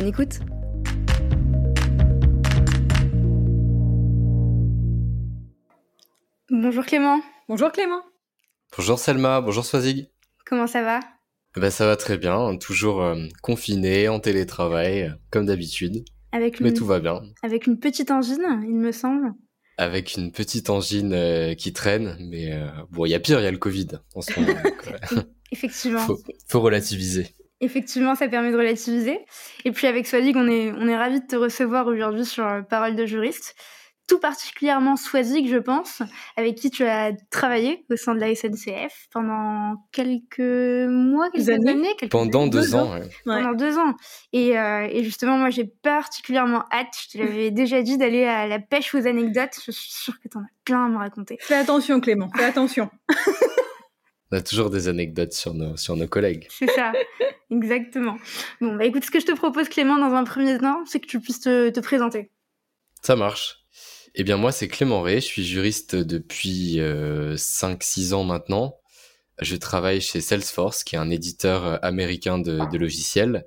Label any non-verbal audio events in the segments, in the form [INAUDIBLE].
Bonne écoute Bonjour Clément. Bonjour Clément. Bonjour Selma, bonjour Swazig. Comment ça va? Ben, Ça va très bien, toujours euh, confiné, en télétravail, euh, comme d'habitude. Avec Mais tout va bien. Avec une petite angine, il me semble. Avec une petite angine euh, qui traîne, mais bon, il y a pire, il y a le Covid en ce moment. [LAUGHS] Effectivement. Faut, faut relativiser. Effectivement, ça permet de relativiser. Et puis avec Swazig, on est, on est ravis de te recevoir aujourd'hui sur Parole de juriste tout particulièrement Swazik, je pense, avec qui tu as travaillé au sein de la SNCF pendant quelques mois, quelques années, pendant deux, ans, pendant deux ans. Et, euh, et justement, moi, j'ai particulièrement hâte. Je te l'avais [LAUGHS] déjà dit d'aller à la pêche aux anecdotes. Je suis sûre que tu en as plein à me raconter. Fais attention, Clément. Fais attention. [LAUGHS] On a toujours des anecdotes sur nos, sur nos collègues. C'est ça, exactement. Bon, bah écoute, ce que je te propose, Clément, dans un premier temps, c'est que tu puisses te, te présenter. Ça marche. Eh bien moi c'est Clément Ray, je suis juriste depuis 5-6 euh, ans maintenant. Je travaille chez Salesforce, qui est un éditeur euh, américain de, logiciels.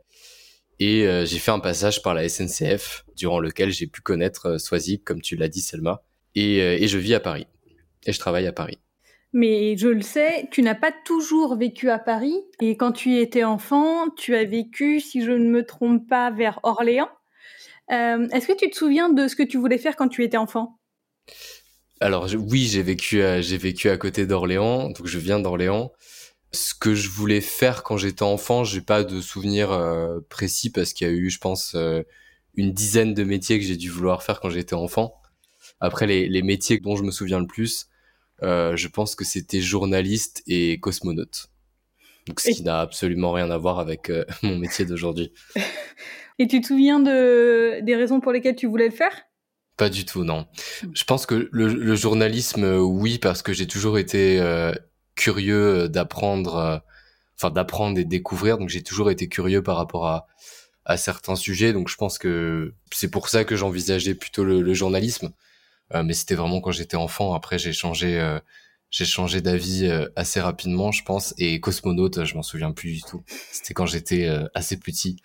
Et euh, j'ai fait un passage par la SNCF, durant lequel j'ai pu connaître Swazik, comme tu l'as dit Selma. Et, et je vis à Paris. Et je travaille à Paris. Mais je le sais, tu n'as pas toujours vécu à Paris. Et quand tu étais enfant, tu as vécu, si je ne me trompe pas, vers Orléans. Euh, est-ce que tu te souviens de ce que tu voulais faire quand tu étais enfant? Alors oui, j'ai vécu, à, vécu à côté d'Orléans, donc je viens d'Orléans. Ce que je voulais faire quand j'étais enfant, j'ai pas de souvenir euh, précis parce qu'il y a eu, je pense, euh, une dizaine de métiers que j'ai dû vouloir faire quand j'étais enfant. Après, les, les, métiers dont je me souviens le plus, je pense que c'était journaliste et cosmonaute. Donc, ce qui n'a absolument rien à voir avec [LAUGHS] mon métier d'aujourd'hui. [LAUGHS] Et tu te souviens de, des raisons pour lesquelles tu voulais le faire? Pas du tout, non. Hmm. Je pense que le, journalisme, euh, oui, parce que j'ai toujours été euh, curieux d'apprendre, euh, enfin d'apprendre et de découvrir. Donc j'ai toujours été curieux par rapport à, à certains sujets. Donc je pense que c'est pour ça que j'envisageais plutôt le, journalisme. Mais c'était vraiment quand j'étais enfant. Après j'ai changé. j'ai changé d'avis assez rapidement, je pense, et cosmonaute, je m'en souviens plus du tout. C'était quand j'étais assez petit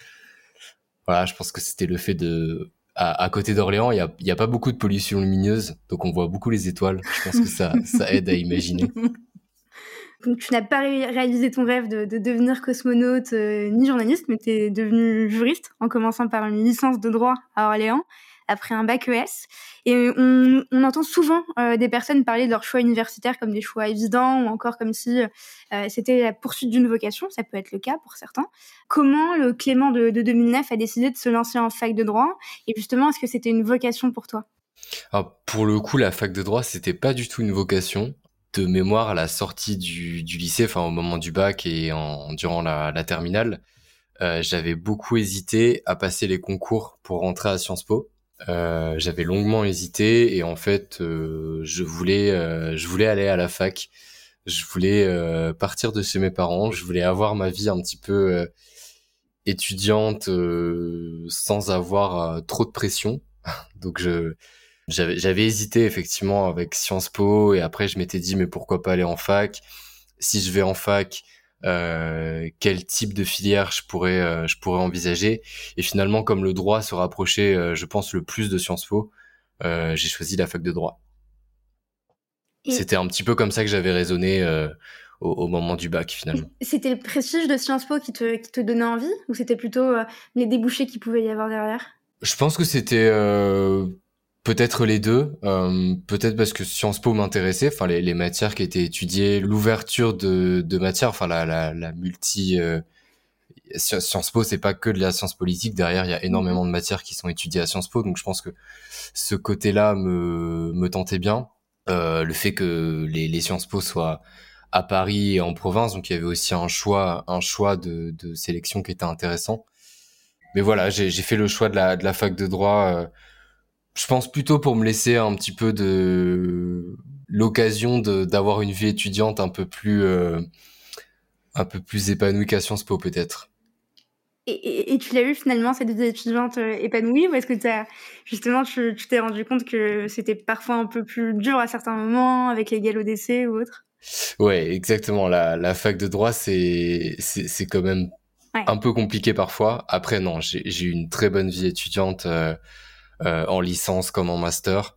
voilà, je pense que c'était le fait de à, côté d'Orléans, il y a, y a, pas beaucoup de pollution lumineuse, donc on voit beaucoup les étoiles. Je pense que ça, ça aide à imaginer. [LAUGHS] Donc tu n'as pas réalisé ton rêve de, de devenir cosmonaute euh, ni journaliste, mais tu es devenu juriste en commençant par une licence de droit à Orléans après un bac ES. Et on, entend souvent euh, des personnes parler de leur choix universitaire comme des choix évidents ou encore comme si euh, c'était la poursuite d'une vocation. Ça peut être le cas pour certains. Comment le Clément de, de 2009 a décidé de se lancer en fac de droit Et justement, est-ce que c'était une vocation pour toi? Alors, Pour le coup, la fac de droit, c'était pas du tout une vocation. De mémoire, à la sortie du, lycée, enfin au moment du bac et durant la, la terminale, euh, j'avais beaucoup hésité à passer les concours pour rentrer à Sciences Po. Euh, j'avais longuement hésité et en fait, euh, je voulais, euh, je voulais aller à la fac. Je voulais euh, partir de chez mes parents. Je voulais avoir ma vie un petit peu étudiante sans avoir trop de pression. [LAUGHS] Donc je j'avais j'avais hésité effectivement avec Sciences Po et après je m'étais dit mais pourquoi pas aller en fac? Si je vais en fac euh, quel type de filière je pourrais euh, je pourrais envisager. Et finalement comme le droit se rapprochait euh, je pense le plus de Sciences Po j'ai choisi la fac de droit. C'était un petit peu comme ça que j'avais raisonné au, moment du bac finalement. C'était le prestige de Sciences Po qui te, qui te donnait envie ou c'était plutôt les débouchés qui pouvaient y avoir derrière? Je pense que c'était Peut-être les deux, euh, peut-être parce que Sciences Po m'intéressait, enfin les, matières qui étaient étudiées, l'ouverture de, de matières, enfin la, la, la multi euh, Sciences Po, c'est pas que de la science politique. Derrière, il y a énormément de matières qui sont étudiées à Sciences Po, donc je pense que ce côté-là me, me tentait bien. Euh, le fait que les, les Sciences Po soient à Paris et en province, donc il y avait aussi un choix, un choix de, de sélection qui était intéressant. mais voilà, j'ai fait le choix de la, de la fac de droit. Je pense plutôt pour me laisser un petit peu de l'occasion d'avoir une vie étudiante un peu plus un peu plus épanouie qu'à Sciences Po peut-être. Et, tu l'as eu finalement, cette vie étudiante euh, épanouie, ou est-ce que as, justement tu t'es rendu compte que c'était parfois un peu plus dur à certains moments, avec les galops d'essai ou autre? Ouais, exactement. La, la fac de droit, c'est c'est quand même un peu compliqué parfois. Après, non, j'ai eu une très bonne vie étudiante euh, euh, en licence comme en master.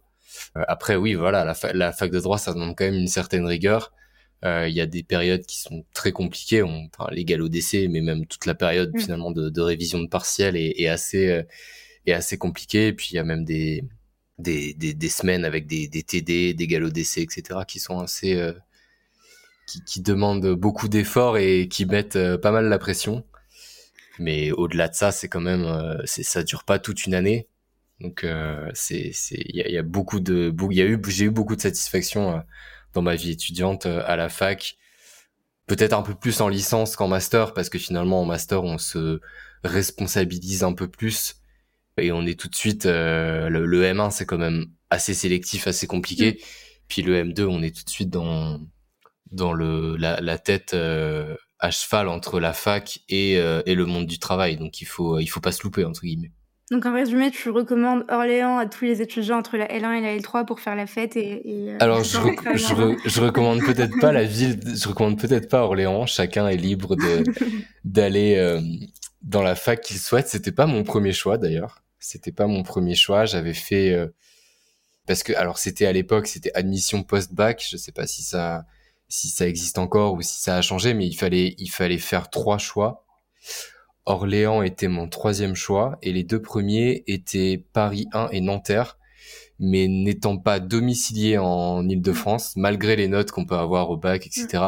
après, oui, voilà, la, la fac de droit, ça demande quand même une certaine rigueur. Euh, il y a des périodes qui sont très compliquées, on, enfin, les d'essai, mais même toute la période mm. finalement de, de, révision de partiel est, est assez euh, est assez compliquée. Et puis il y a même des des, des, des semaines avec des, des TD, des galops d'essai, etc., qui sont assez euh, qui, qui, demandent beaucoup d'efforts et qui mettent pas mal la pression. Mais au-delà de ça, c'est quand même, c'est ça dure pas toute une année. Donc c'est c'est il y a, y a, beaucoup de il y a eu j'ai eu beaucoup de satisfaction dans ma vie étudiante euh, à la fac. Peut-être un peu plus en licence qu'en master, parce que finalement en master on se responsabilise un peu plus et on est tout de suite euh, le, M1 c'est quand même assez sélectif, assez compliqué. Mm. Puis le M2 on est tout de suite dans dans le la, la tête euh, à cheval entre la fac et, et le monde du travail. Donc il faut il faut pas se louper entre guillemets. Donc en résumé, tu recommandes Orléans à tous les étudiants entre la L1 et la L3 pour faire la fête et. Euh, Alors je, je, recommande peut-être pas la ville, je recommande peut-être pas Orléans. Chacun est libre [LAUGHS] d'aller euh, dans la fac qu'il souhaite. C'était pas mon premier choix d'ailleurs. C'était pas mon premier choix. J'avais fait euh, parce que alors c'était à l'époque, c'était admission post-bac. Je sais pas si ça si ça existe encore ou si ça a changé, mais il fallait il fallait faire trois choix. Orléans était mon troisième choix et les deux premiers étaient Paris 1 et Nanterre. Mais n'étant pas domicilié en Ile-de-France, malgré les notes qu'on peut avoir au bac, etc.,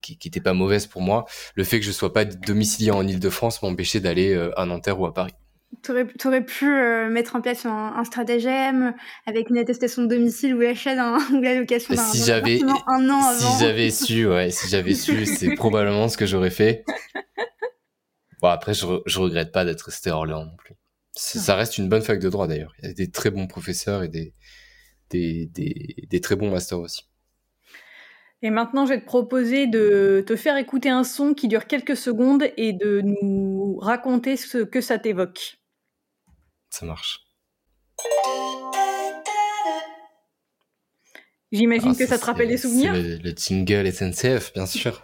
qui, qui étaient pas mauvaises pour moi, le fait que je sois pas domicilié en Ile-de-France m'empêchait d'aller euh, à Nanterre ou à Paris. Tu aurais, pu euh, mettre en place un, stratagème avec une attestation de domicile ou l'achat [LAUGHS] ou la location d'un si j'avais un an avant. Si j'avais su, ouais, si j'avais su, c'est [LAUGHS] probablement ce que j'aurais fait. Bon, après, je, je regrette pas d'être resté à Orléans non plus. Ça reste une bonne fac de droit d'ailleurs. Il y a des très bons professeurs et des, des, des, des très bons masters aussi. Et maintenant, je vais te proposer de te faire écouter un son qui dure quelques secondes et de nous raconter ce que ça t'évoque. Ça marche. J'imagine ah, que ça, te rappelle des souvenirs. Le, le jingle SNCF, bien sûr.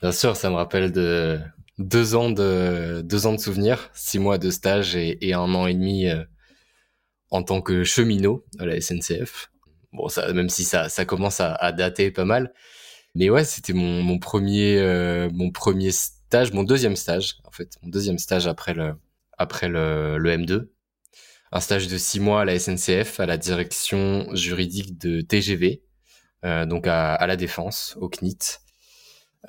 Bien sûr, ça me rappelle de, deux ans de deux ans de souvenirs, six mois de stage et, un an et demi euh, en tant que cheminot à la SNCF. Bon, ça, même si ça, ça commence à, à dater pas mal, mais ouais, c'était mon, mon premier euh, mon premier stage, mon deuxième stage en fait, mon deuxième stage après le après le, le M2, un stage de six mois à la SNCF à la direction juridique de TGV, euh, donc à, à la défense au CNIT.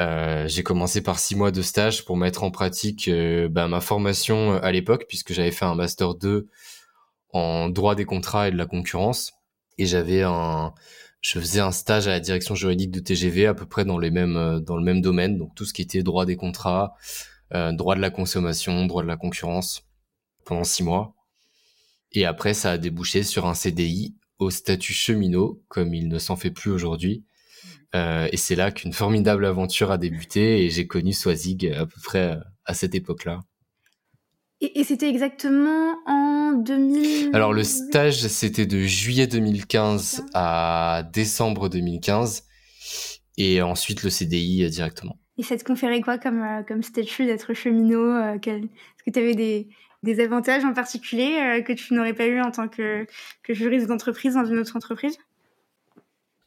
Euh, j'ai commencé par six mois de stage pour mettre en pratique euh, bah, ma formation euh, à l'époque, puisque j'avais fait un master 2 en droit des contrats et de la concurrence, et j'avais un, je faisais un stage à la direction juridique de TGV à peu près dans les mêmes, dans le même domaine, donc tout ce qui était droit des contrats, droit de la consommation, droit de la concurrence, pendant six mois. Et après, ça a débouché sur un CDI au statut cheminot, comme il ne s'en fait plus aujourd'hui, euh, et c'est là qu'une formidable aventure a débuté et j'ai connu Swazig à peu près euh, à cette époque-là. Et, c'était exactement en 2000 Alors le stage, c'était de juillet 2015 à décembre 2015 et ensuite le CDI euh, directement. Et ça te conférait quoi comme, comme statut d'être cheminot Est-ce que tu avais des, des, avantages en particulier que tu n'aurais pas eu en tant que, que juriste d'entreprise dans une autre entreprise?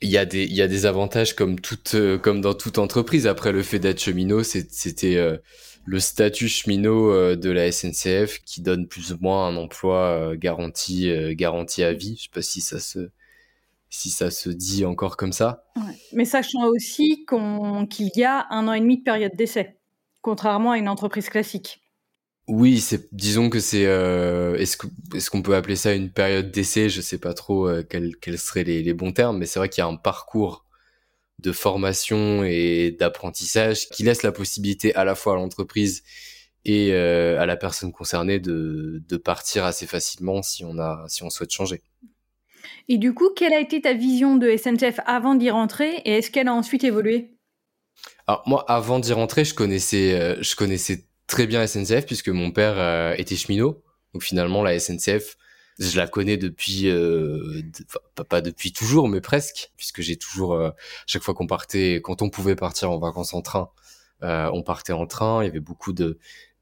Il y a des il y a des avantages comme toute euh, comme dans toute entreprise. Après le fait d'être cheminot c'était euh, le statut cheminot euh, de la SNCF qui donne plus ou moins un emploi garanti garanti à vie. Je sais pas si ça se si ça se dit encore comme ça. Ouais. mais sachant aussi qu'il y a un an et demi de période d'essai contrairement à une entreprise classique oui, c'est disons que c'est euh, est-ce est-ce qu'on peut appeler ça une période d'essai? Je sais pas trop euh, quels seraient les, les bons termes, mais c'est vrai qu'il y a un parcours de formation et d'apprentissage qui laisse la possibilité à la fois à l'entreprise et à la personne concernée de, de partir assez facilement si on a si on souhaite changer. Et du coup, quelle a été ta vision de SNCF avant d'y rentrer et est-ce qu'elle a ensuite évolué? Alors moi, avant d'y rentrer, je connaissais je connaissais très bien SNCF puisque mon père était cheminot. Donc finalement, la SNCF, je la connais depuis euh, pas, depuis toujours mais presque puisque j'ai toujours euh, chaque fois qu'on partait quand on pouvait partir en vacances en train euh, on partait en train. Il y avait beaucoup de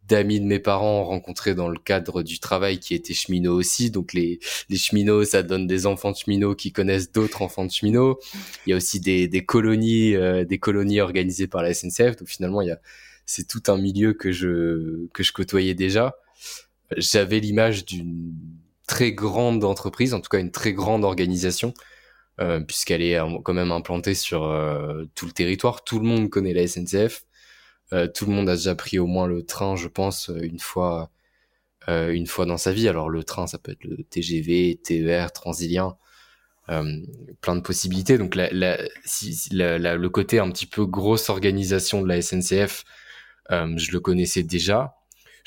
d'amis de mes parents rencontrés dans le cadre du travail qui étaient cheminots aussi. Donc les les cheminots ça donne des enfants de cheminots qui connaissent d'autres enfants de cheminots. Il y a aussi des des colonies euh, des colonies organisées par la SNCF donc finalement il y a c'est tout un milieu que je que je côtoyais déjà j'avais l'image d'une très grande entreprise, en tout cas une très grande organisation, euh, puisqu'elle est quand même implantée sur euh, tout le territoire. Tout le monde connaît la SNCF. Euh, tout le monde a déjà pris au moins le train, je pense, une fois, une fois dans sa vie. Alors le train, ça peut être le TGV, TER, Transilien, plein de possibilités. Donc le côté un petit peu grosse organisation de la SNCF, je le connaissais déjà.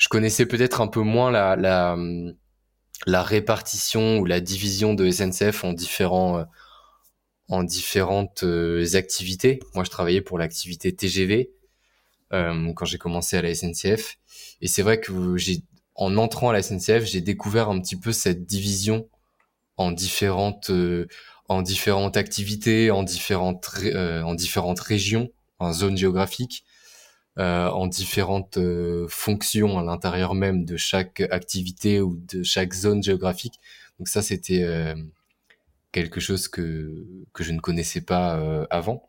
Je connaissais peut-être un peu moins la, répartition ou la division de SNCF euh, en différentes euh, activités. Moi, je travaillais pour l'activité TGV euh, quand j'ai commencé à la SNCF, et c'est vrai que en entrant à la SNCF, j'ai découvert un petit peu cette division en différentes en différentes activités, en différentes régions, en zones géographiques. Euh, en différentes euh, fonctions à l'intérieur même de chaque activité ou de chaque zone géographique. Donc ça, c'était euh, quelque chose que, que je ne connaissais pas avant.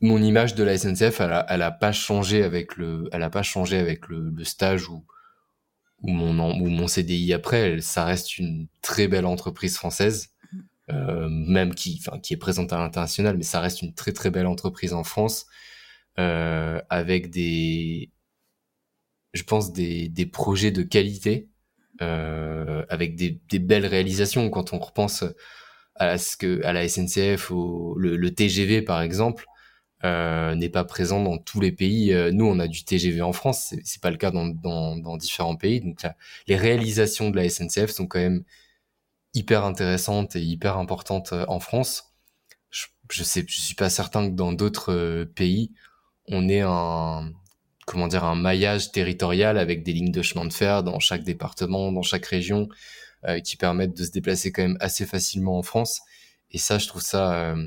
Mon image de la SNCF, elle a, elle a pas changé avec le, elle a pas changé avec le, le stage ou, ou mon, ou mon CDI après. ça reste une très belle entreprise française. Euh, même qui, enfin, qui est présente à l'international, mais ça reste une très très belle entreprise en France euh, avec des, je pense des, des projets de qualité, euh, avec des, des, belles réalisations. Quand on repense à ce que à la SNCF ou le, TGV par exemple euh, n'est pas présent dans tous les pays. Nous, on a du TGV en France, c'est pas le cas dans, dans, différents pays. Donc les réalisations de la SNCF sont quand même hyper intéressantes et hyper importantes en France. Je, je je suis pas certain que dans d'autres pays on est un comment dire un maillage territorial avec des lignes de chemin de fer dans chaque département, dans chaque région, euh, qui permettent de se déplacer quand même assez facilement en France. Et ça, je trouve ça, euh,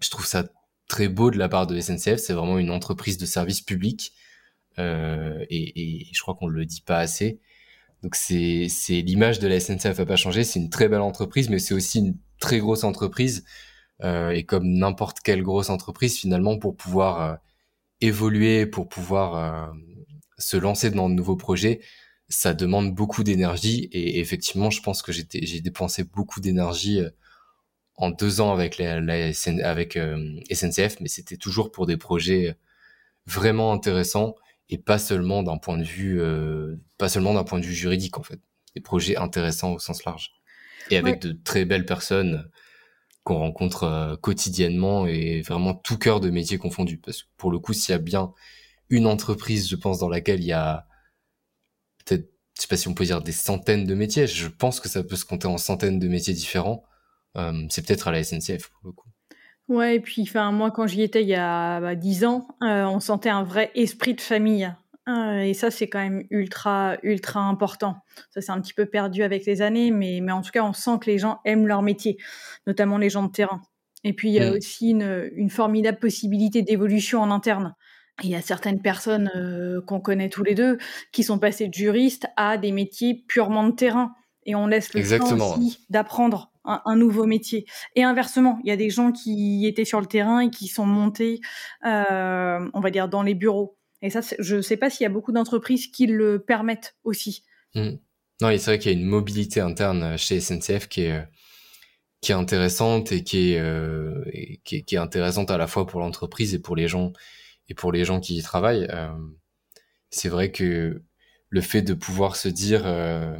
je trouve ça très beau de la part de SNCF. C'est vraiment une entreprise de service public, euh, et, et, je crois qu'on le dit pas assez. Donc c'est c'est l'image de la SNCF a pas changé. C'est une très belle entreprise, mais c'est aussi une très grosse entreprise. et comme n'importe quelle grosse entreprise, finalement, pour pouvoir évoluer, pour pouvoir euh, se lancer dans de nouveaux projets, ça demande beaucoup d'énergie. Et effectivement, je pense que j'ai dépensé beaucoup d'énergie euh, en deux ans avec, la, avec euh, SNCF, mais c'était toujours pour des projets vraiment intéressants et pas seulement d'un point de vue, pas seulement d'un point de vue juridique en fait, des projets intéressants au sens large et avec de très belles personnes qu'on rencontre euh, quotidiennement et vraiment tout cœur de métier confondu. Parce que pour le coup, s'il y a bien une entreprise, je pense, dans laquelle il y a peut-être, je sais pas si on peut dire des centaines de métiers, je pense que ça peut se compter en centaines de métiers différents. Euh, c'est peut-être à la SNCF pour le coup. Ouais, et puis enfin moi quand j'y étais il y a bah, dix ans, euh, on sentait un vrai esprit de famille. Ah, et ça, c'est quand même ultra, ultra important. Ça, c'est un petit peu perdu avec les années, mais, mais en tout cas, on sent que les gens aiment leur métier, notamment les gens de terrain. Et puis, il y a mmh. aussi une, une formidable possibilité d'évolution en interne. Il y a certaines personnes euh, qu'on connaît tous les deux qui sont passées de juristes à des métiers purement de terrain. Et on laisse le temps aussi d'apprendre un, un, nouveau métier. Et inversement, il y a des gens qui étaient sur le terrain et qui sont montés, euh, on va dire, dans les bureaux. Et ça, je ne sais pas s'il y a beaucoup d'entreprises qui le permettent aussi. Mmh. Non, c'est vrai qu'il y a une mobilité interne euh, chez SNCF qui est, euh, qui est intéressante et qui est, euh, qui est, intéressante à la fois pour l'entreprise et pour les gens et pour les gens qui y travaillent. Euh, c'est vrai que le fait de pouvoir se dire euh,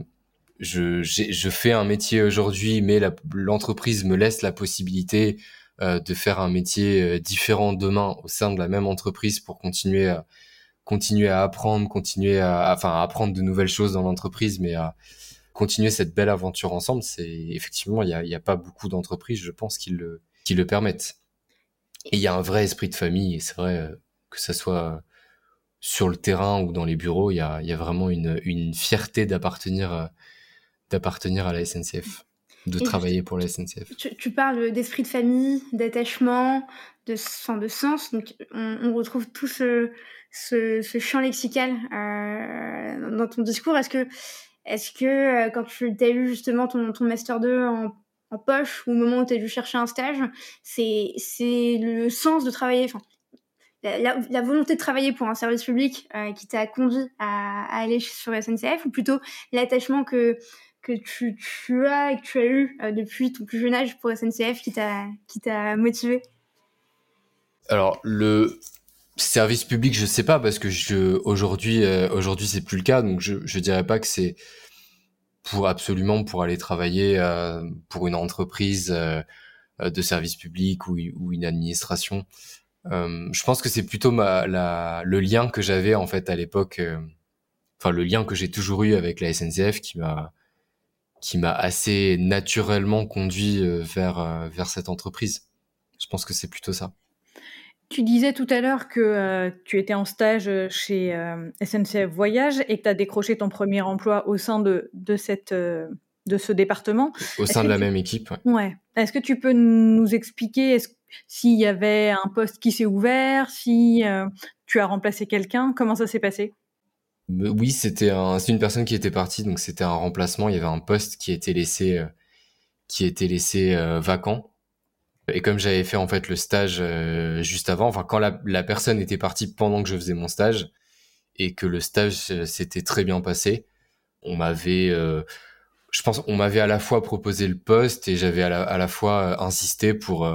je, je fais un métier aujourd'hui, mais l'entreprise me laisse la possibilité euh, de faire un métier différent demain au sein de la même entreprise pour continuer à continuer à apprendre, continuer à, enfin, apprendre de nouvelles choses dans l'entreprise, mais à continuer cette belle aventure ensemble. C'est effectivement, il n'y a, a, pas beaucoup d'entreprises, je pense, qui le, qui le permettent. Et il y a un vrai esprit de famille, et c'est vrai que ça soit sur le terrain ou dans les bureaux, il y a, y a, vraiment une, une fierté d'appartenir d'appartenir à la SNCF, de travailler pour la SNCF. Tu, tu parles d'esprit de famille, d'attachement, de, enfin, de sens. Donc, on, on retrouve tout ce, ce, ce champ lexical euh, dans ton discours. Est-ce que, est-ce que euh, quand tu as eu justement ton, ton Master 2 en, poche ou au moment où tu as dû chercher un stage, c'est, le sens de travailler, la, volonté de travailler pour un service public euh, qui t'a conduit à, aller sur SNCF ou plutôt l'attachement que que tu, as et que tu as eu depuis ton plus jeune âge pour SNCF qui t'a qui t'a motivé? Alors le service public, je sais pas parce que je aujourd'hui euh, aujourd'hui c'est plus le cas donc je je dirais pas que c'est pour absolument pour aller travailler euh, pour une entreprise euh, de service public ou, ou une administration. Euh, je pense que c'est plutôt ma, la, le lien que j'avais en fait à l'époque, euh, enfin le lien que j'ai toujours eu avec la SNCF qui m'a qui m'a assez naturellement conduit vers vers cette entreprise. Je pense que c'est plutôt ça. Tu disais tout à l'heure que euh, tu étais en stage chez euh, SNCF Voyage et que tu as décroché ton premier emploi au sein de, de, cette, euh, de ce département. Au sein de la tu... même équipe. Ouais. ouais. Est-ce que tu peux nous expliquer s'il y avait un poste qui s'est ouvert, si tu as remplacé quelqu'un Comment ça s'est passé? Oui, c'était un, une personne qui était partie, donc c'était un remplacement. Il y avait un poste qui était laissé, qui était laissé vacant. Et comme j'avais fait en fait le stage euh, juste avant, enfin quand la, la, personne était partie pendant que je faisais mon stage et que le stage euh, s'était très bien passé, on m'avait, euh, je pense, on m'avait à la fois proposé le poste et j'avais à la, à la fois insisté pour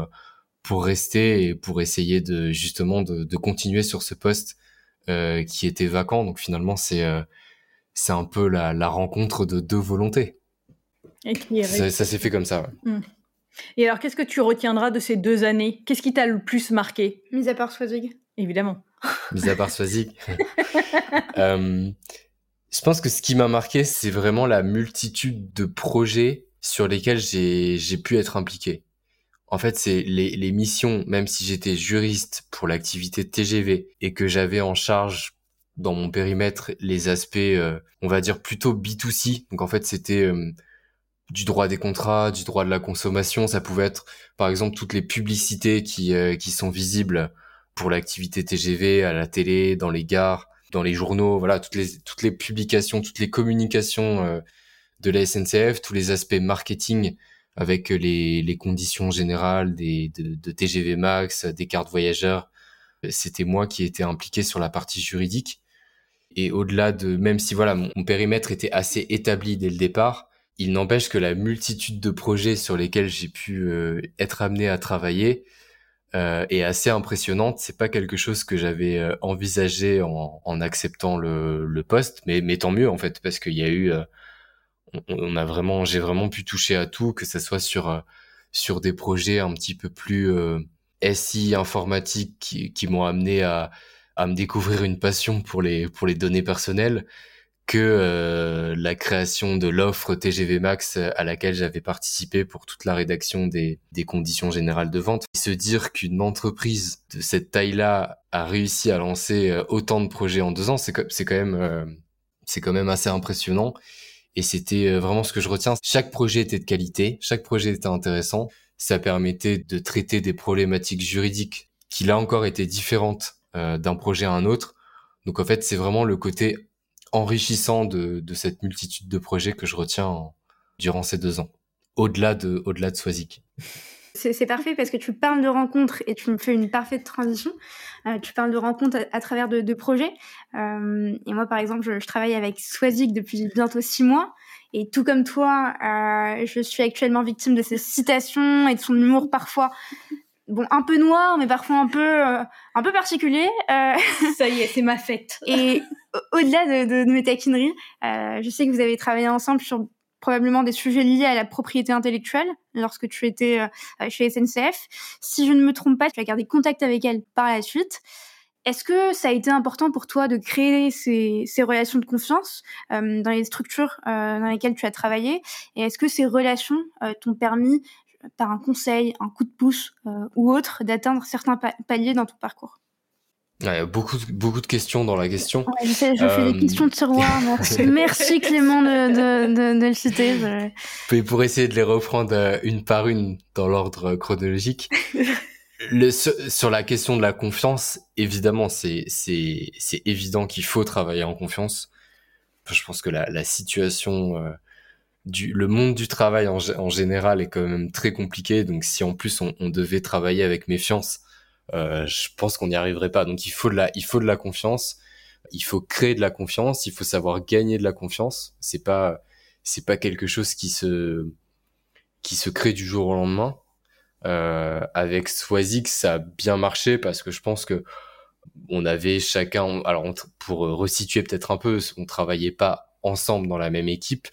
pour rester et pour essayer de justement de, de continuer sur ce poste euh, qui était vacant. Donc finalement c'est c'est un peu la, la rencontre de deux volontés. Et qui ça, ça s'est fait comme ça. Ouais. Mmh. Et alors, qu'est-ce que tu retiendras de ces deux années? Qu'est-ce qui t'a le plus marqué? Mis à part Swazig. Évidemment. [LAUGHS] Mis à part Swazig. [LAUGHS] euh, je pense que ce qui m'a marqué, c'est vraiment la multitude de projets sur lesquels j'ai pu être impliqué. En fait, c'est les, les missions, même si j'étais juriste pour l'activité TGV et que j'avais en charge dans mon périmètre les aspects, euh, on va dire plutôt B2C. Donc en fait, c'était euh, du droit des contrats, du droit de la consommation. Ça pouvait être, par exemple, toutes les publicités qui, euh, qui sont visibles pour l'activité TGV à la télé, dans les gares, dans les journaux. Voilà, toutes les, toutes les publications, toutes les communications euh, de la SNCF, tous les aspects marketing avec les, les conditions générales des, de, de TGV Max, des cartes voyageurs. C'était moi qui étais impliqué sur la partie juridique. Et au-delà de, même si voilà, mon, mon périmètre était assez établi dès le départ, il n'empêche que la multitude de projets sur lesquels j'ai pu euh, être amené à travailler euh, est assez impressionnante. C'est pas quelque chose que j'avais euh, envisagé en, acceptant le, poste, mais, mais tant mieux en fait parce qu'il y a eu, on, a vraiment, j'ai vraiment pu toucher à tout, que ce soit sur sur des projets un petit peu plus SI informatique qui, qui m'ont amené à à me découvrir une passion pour les pour les données personnelles que euh, la création de l'offre TGV Max à laquelle j'avais participé pour toute la rédaction des, des conditions générales de vente. Se dire qu'une entreprise de cette taille-là a réussi à lancer euh, autant de projets en deux ans, c'est quand même euh, c'est quand même assez impressionnant. Et c'était euh, vraiment ce que je retiens. Chaque projet était de qualité, chaque projet était intéressant. Ça permettait de traiter des problématiques juridiques qui là encore étaient différentes euh, d'un projet à un autre. Donc en fait, c'est vraiment le côté enrichissant de, cette multitude de projets que je retiens en, durant ces deux ans, au-delà de, au-delà de Swazik. C'est parfait parce que tu parles de rencontres et tu me fais une parfaite transition. Euh, tu parles de rencontres à, travers de, projets. Euh, et moi, par exemple, je, je travaille avec Swazik depuis bientôt six mois. Et tout comme toi, euh, je suis actuellement victime de ses citations et de son humour parfois bon un peu noir mais parfois un peu euh, un peu particulier euh... ça y est c'est ma fête. [LAUGHS] Et au-delà de, de, de, mes taquineries euh, je sais que vous avez travaillé ensemble sur probablement des sujets liés à la propriété intellectuelle lorsque tu étais chez SNCF si je ne me trompe pas tu as gardé contact avec elle par la suite. Est-ce que ça a été important pour toi de créer ces, ces relations de confiance dans les structures dans lesquelles tu as travaillé? Et est-ce que ces relations t'ont permis, par un conseil, un coup de pouce ou autre, d'atteindre certains paliers dans ton parcours il y a beaucoup, beaucoup de questions dans la question. je, sais, je fais des questions de tiroir. [LAUGHS] Merci Clément de, de, de, de le citer. Je... Pour essayer de les reprendre une par une dans l'ordre chronologique. [LAUGHS] Le, sur la question de la confiance, évidemment, c'est évident qu'il faut travailler en confiance. Je pense que la, la situation euh, du le monde du travail en, en, général est quand même très compliqué. Donc si en plus on, on devait travailler avec méfiance, euh, je pense qu'on n'y arriverait pas. Donc il faut de la il faut de la confiance. Il faut créer de la confiance. Il faut savoir gagner de la confiance. C'est pas c'est pas quelque chose qui se qui se crée du jour au lendemain. Euh, avec Swazig, ça a bien marché parce que je pense que on avait chacun, alors pour resituer peut-être un peu, on travaillait pas ensemble dans la même équipe.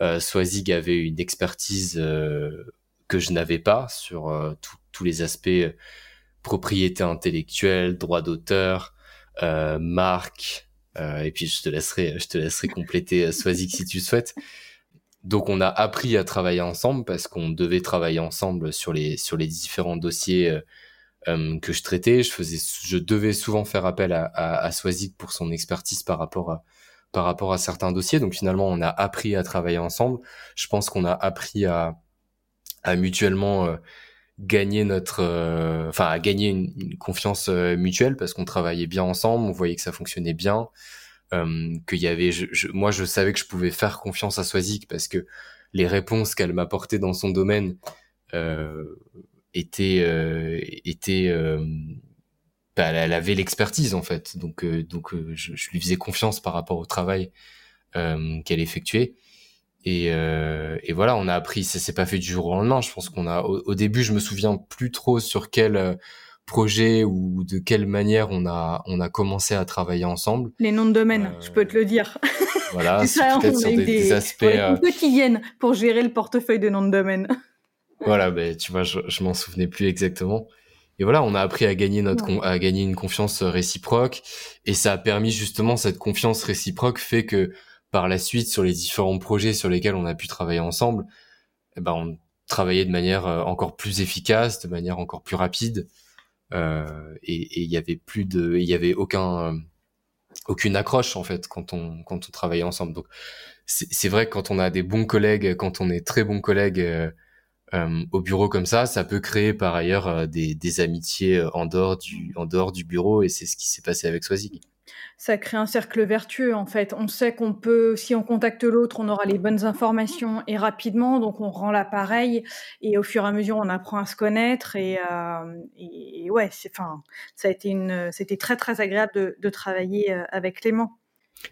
Euh, Swazig avait une expertise euh, que je n'avais pas sur euh, tous les aspects euh, propriété intellectuelle, droit d'auteur, marque, et puis je te laisserai, je te laisserai compléter Swazig si tu le souhaites. Donc on a appris à travailler ensemble parce qu'on devait travailler ensemble sur les sur les différents dossiers euh, que je traitais. Je faisais, je devais souvent faire appel à, à, à pour son expertise par rapport à par rapport à certains dossiers. Donc finalement on a appris à travailler ensemble. Je pense qu'on a appris à à mutuellement euh, gagner notre enfin à gagner une, une confiance mutuelle parce qu'on travaillait bien ensemble on voyait que ça fonctionnait bien euh, qu'il y avait, je, moi je savais que je pouvais faire confiance à Swazik parce que les réponses qu'elle m'apportait dans son domaine euh, étaient, euh, étaient euh, bah, elle avait l'expertise en fait, donc euh, donc euh, je, je, lui faisais confiance par rapport au travail qu'elle effectuait. Et, et, voilà, on a appris, ça s'est pas fait du jour au lendemain. Je pense qu'on a, au, au, début, je me souviens plus trop sur quel projet ou de quelle manière on a on a commencé à travailler ensemble. Les noms de domaine, euh... je peux te le dire. Voilà, [LAUGHS] peut-être sur des, des, aspects euh... quotidiennes pour gérer le portefeuille de noms de domaine. voilà, ben tu vois, je, je m'en souvenais plus exactement. Et voilà, on a appris à gagner notre ouais. à gagner une confiance réciproque et ça a permis justement cette confiance réciproque fait que par la suite sur les différents projets sur lesquels on a pu travailler ensemble, eh ben on travaillait de manière euh, encore plus efficace, de manière encore plus rapide. Euh, et il y avait plus de, il y avait aucun, euh, aucune accroche en fait quand on quand on travaillait ensemble. Donc c'est vrai que quand on a des bons collègues, quand on est très bons collègues euh, euh, au bureau comme ça, ça peut créer par ailleurs euh, des, des amitiés en dehors du en dehors du bureau et c'est ce qui s'est passé avec Swazig ça crée un cercle vertueux en fait. On sait qu'on peut, si on contacte l'autre, on aura les bonnes informations et rapidement, donc on rend l'appareil et au fur et à mesure on apprend à se connaître et, euh, et ouais, c'est, enfin, ça a été une, c'était très très agréable de, de travailler euh, avec Clément.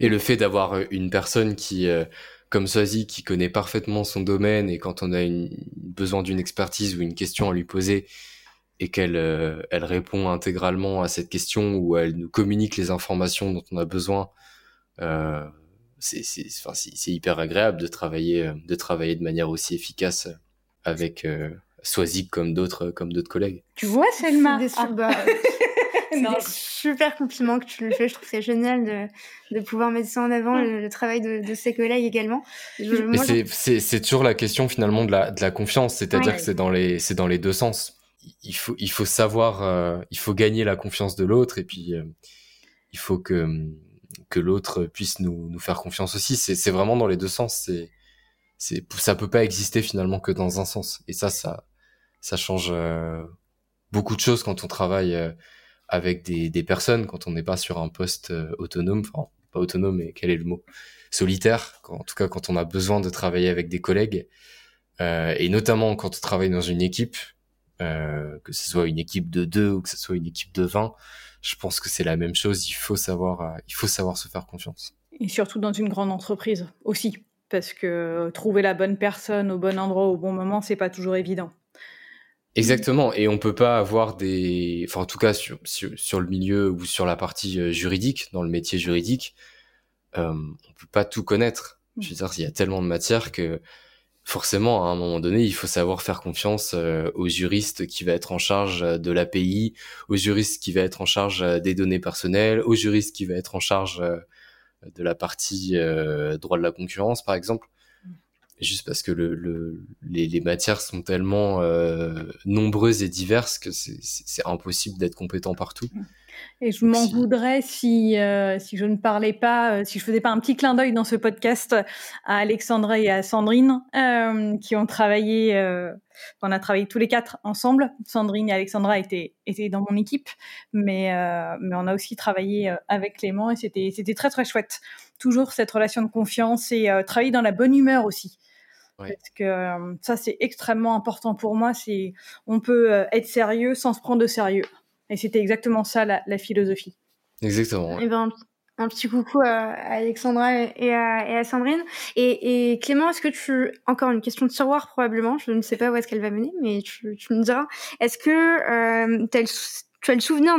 Et le fait d'avoir euh, une personne qui, euh, comme Swazi, qui connaît parfaitement son domaine et quand on a une, besoin d'une expertise ou une question à lui poser, et qu'elle euh, elle répond intégralement à cette question ou elle nous communique les informations dont on a besoin euh, c'est enfin, c'est hyper agréable de travailler de travailler de manière aussi efficace avec euh, Swazik comme d'autres comme d'autres collègues tu vois Selma? des, ah. bah, [LAUGHS] [LAUGHS] des super compliments que tu lui fais. Je trouve c'est génial de, de pouvoir mettre ça en avant le, le travail de, de, ses collègues également. C'est toujours la question finalement de la, de la confiance. C'est-à-dire ouais. que c'est dans les c'est dans les deux sens. Il faut il faut savoir euh, il faut gagner la confiance de l'autre et puis euh, il faut que que l'autre puisse nous nous faire confiance aussi. C'est c'est vraiment dans les deux sens. C'est c'est ça peut pas exister finalement que dans un sens. Et ça ça ça change euh, beaucoup de choses quand on travaille euh, avec des personnes quand on n'est pas sur un poste euh, autonome enfin pas autonome mais quel est le mot? Solitaire en tout cas quand on a besoin de travailler avec des collègues euh, et notamment quand on travaille dans une équipe euh, que ce soit une équipe de deux ou que ce soit une équipe de 20, je pense que c'est la même chose. Il faut savoir, il faut savoir se faire confiance. Et surtout dans une grande entreprise aussi, parce que trouver la bonne personne au bon endroit au bon moment, c'est pas toujours évident. Exactement, et on peut pas avoir des, enfin en tout cas sur, sur, sur le milieu ou sur la partie euh, juridique, dans le métier juridique, euh, on peut pas tout connaître. Je veux dire, il y a tellement de matières que forcément, à un moment donné, il faut savoir faire confiance euh, aux juristes qui va être en charge de l'API, aux juristes qui va être en charge des données personnelles, aux juristes qui va être en charge de la partie droit de la concurrence, par exemple juste parce que le, le les, les, matières sont tellement euh, nombreuses et diverses que c'est impossible d'être compétent partout. Et je m'en voudrais si, euh, si je ne parlais pas, euh, si je faisais pas un petit clin d'œil dans ce podcast à Alexandra et à Sandrine, qui ont travaillé, on a travaillé tous les quatre ensemble. Sandrine et Alexandra étaient, étaient dans mon équipe, mais, mais on a aussi travaillé avec Clément et c'était, c'était très très chouette. Toujours cette relation de confiance et travailler dans la bonne humeur aussi. Parce que euh, ça, c'est extrêmement important pour moi. C'est on peut euh, être sérieux sans se prendre de sérieux. Et c'était exactement ça la, la philosophie. Exactement. Et eh ben, un petit coucou à Alexandra et à, et à Sandrine. Et, et Clément, est-ce que tu encore une question de tiroir probablement Je ne sais pas où est-ce qu'elle va mener, mais tu, tu me diras. Est-ce que euh, tu as le souvenir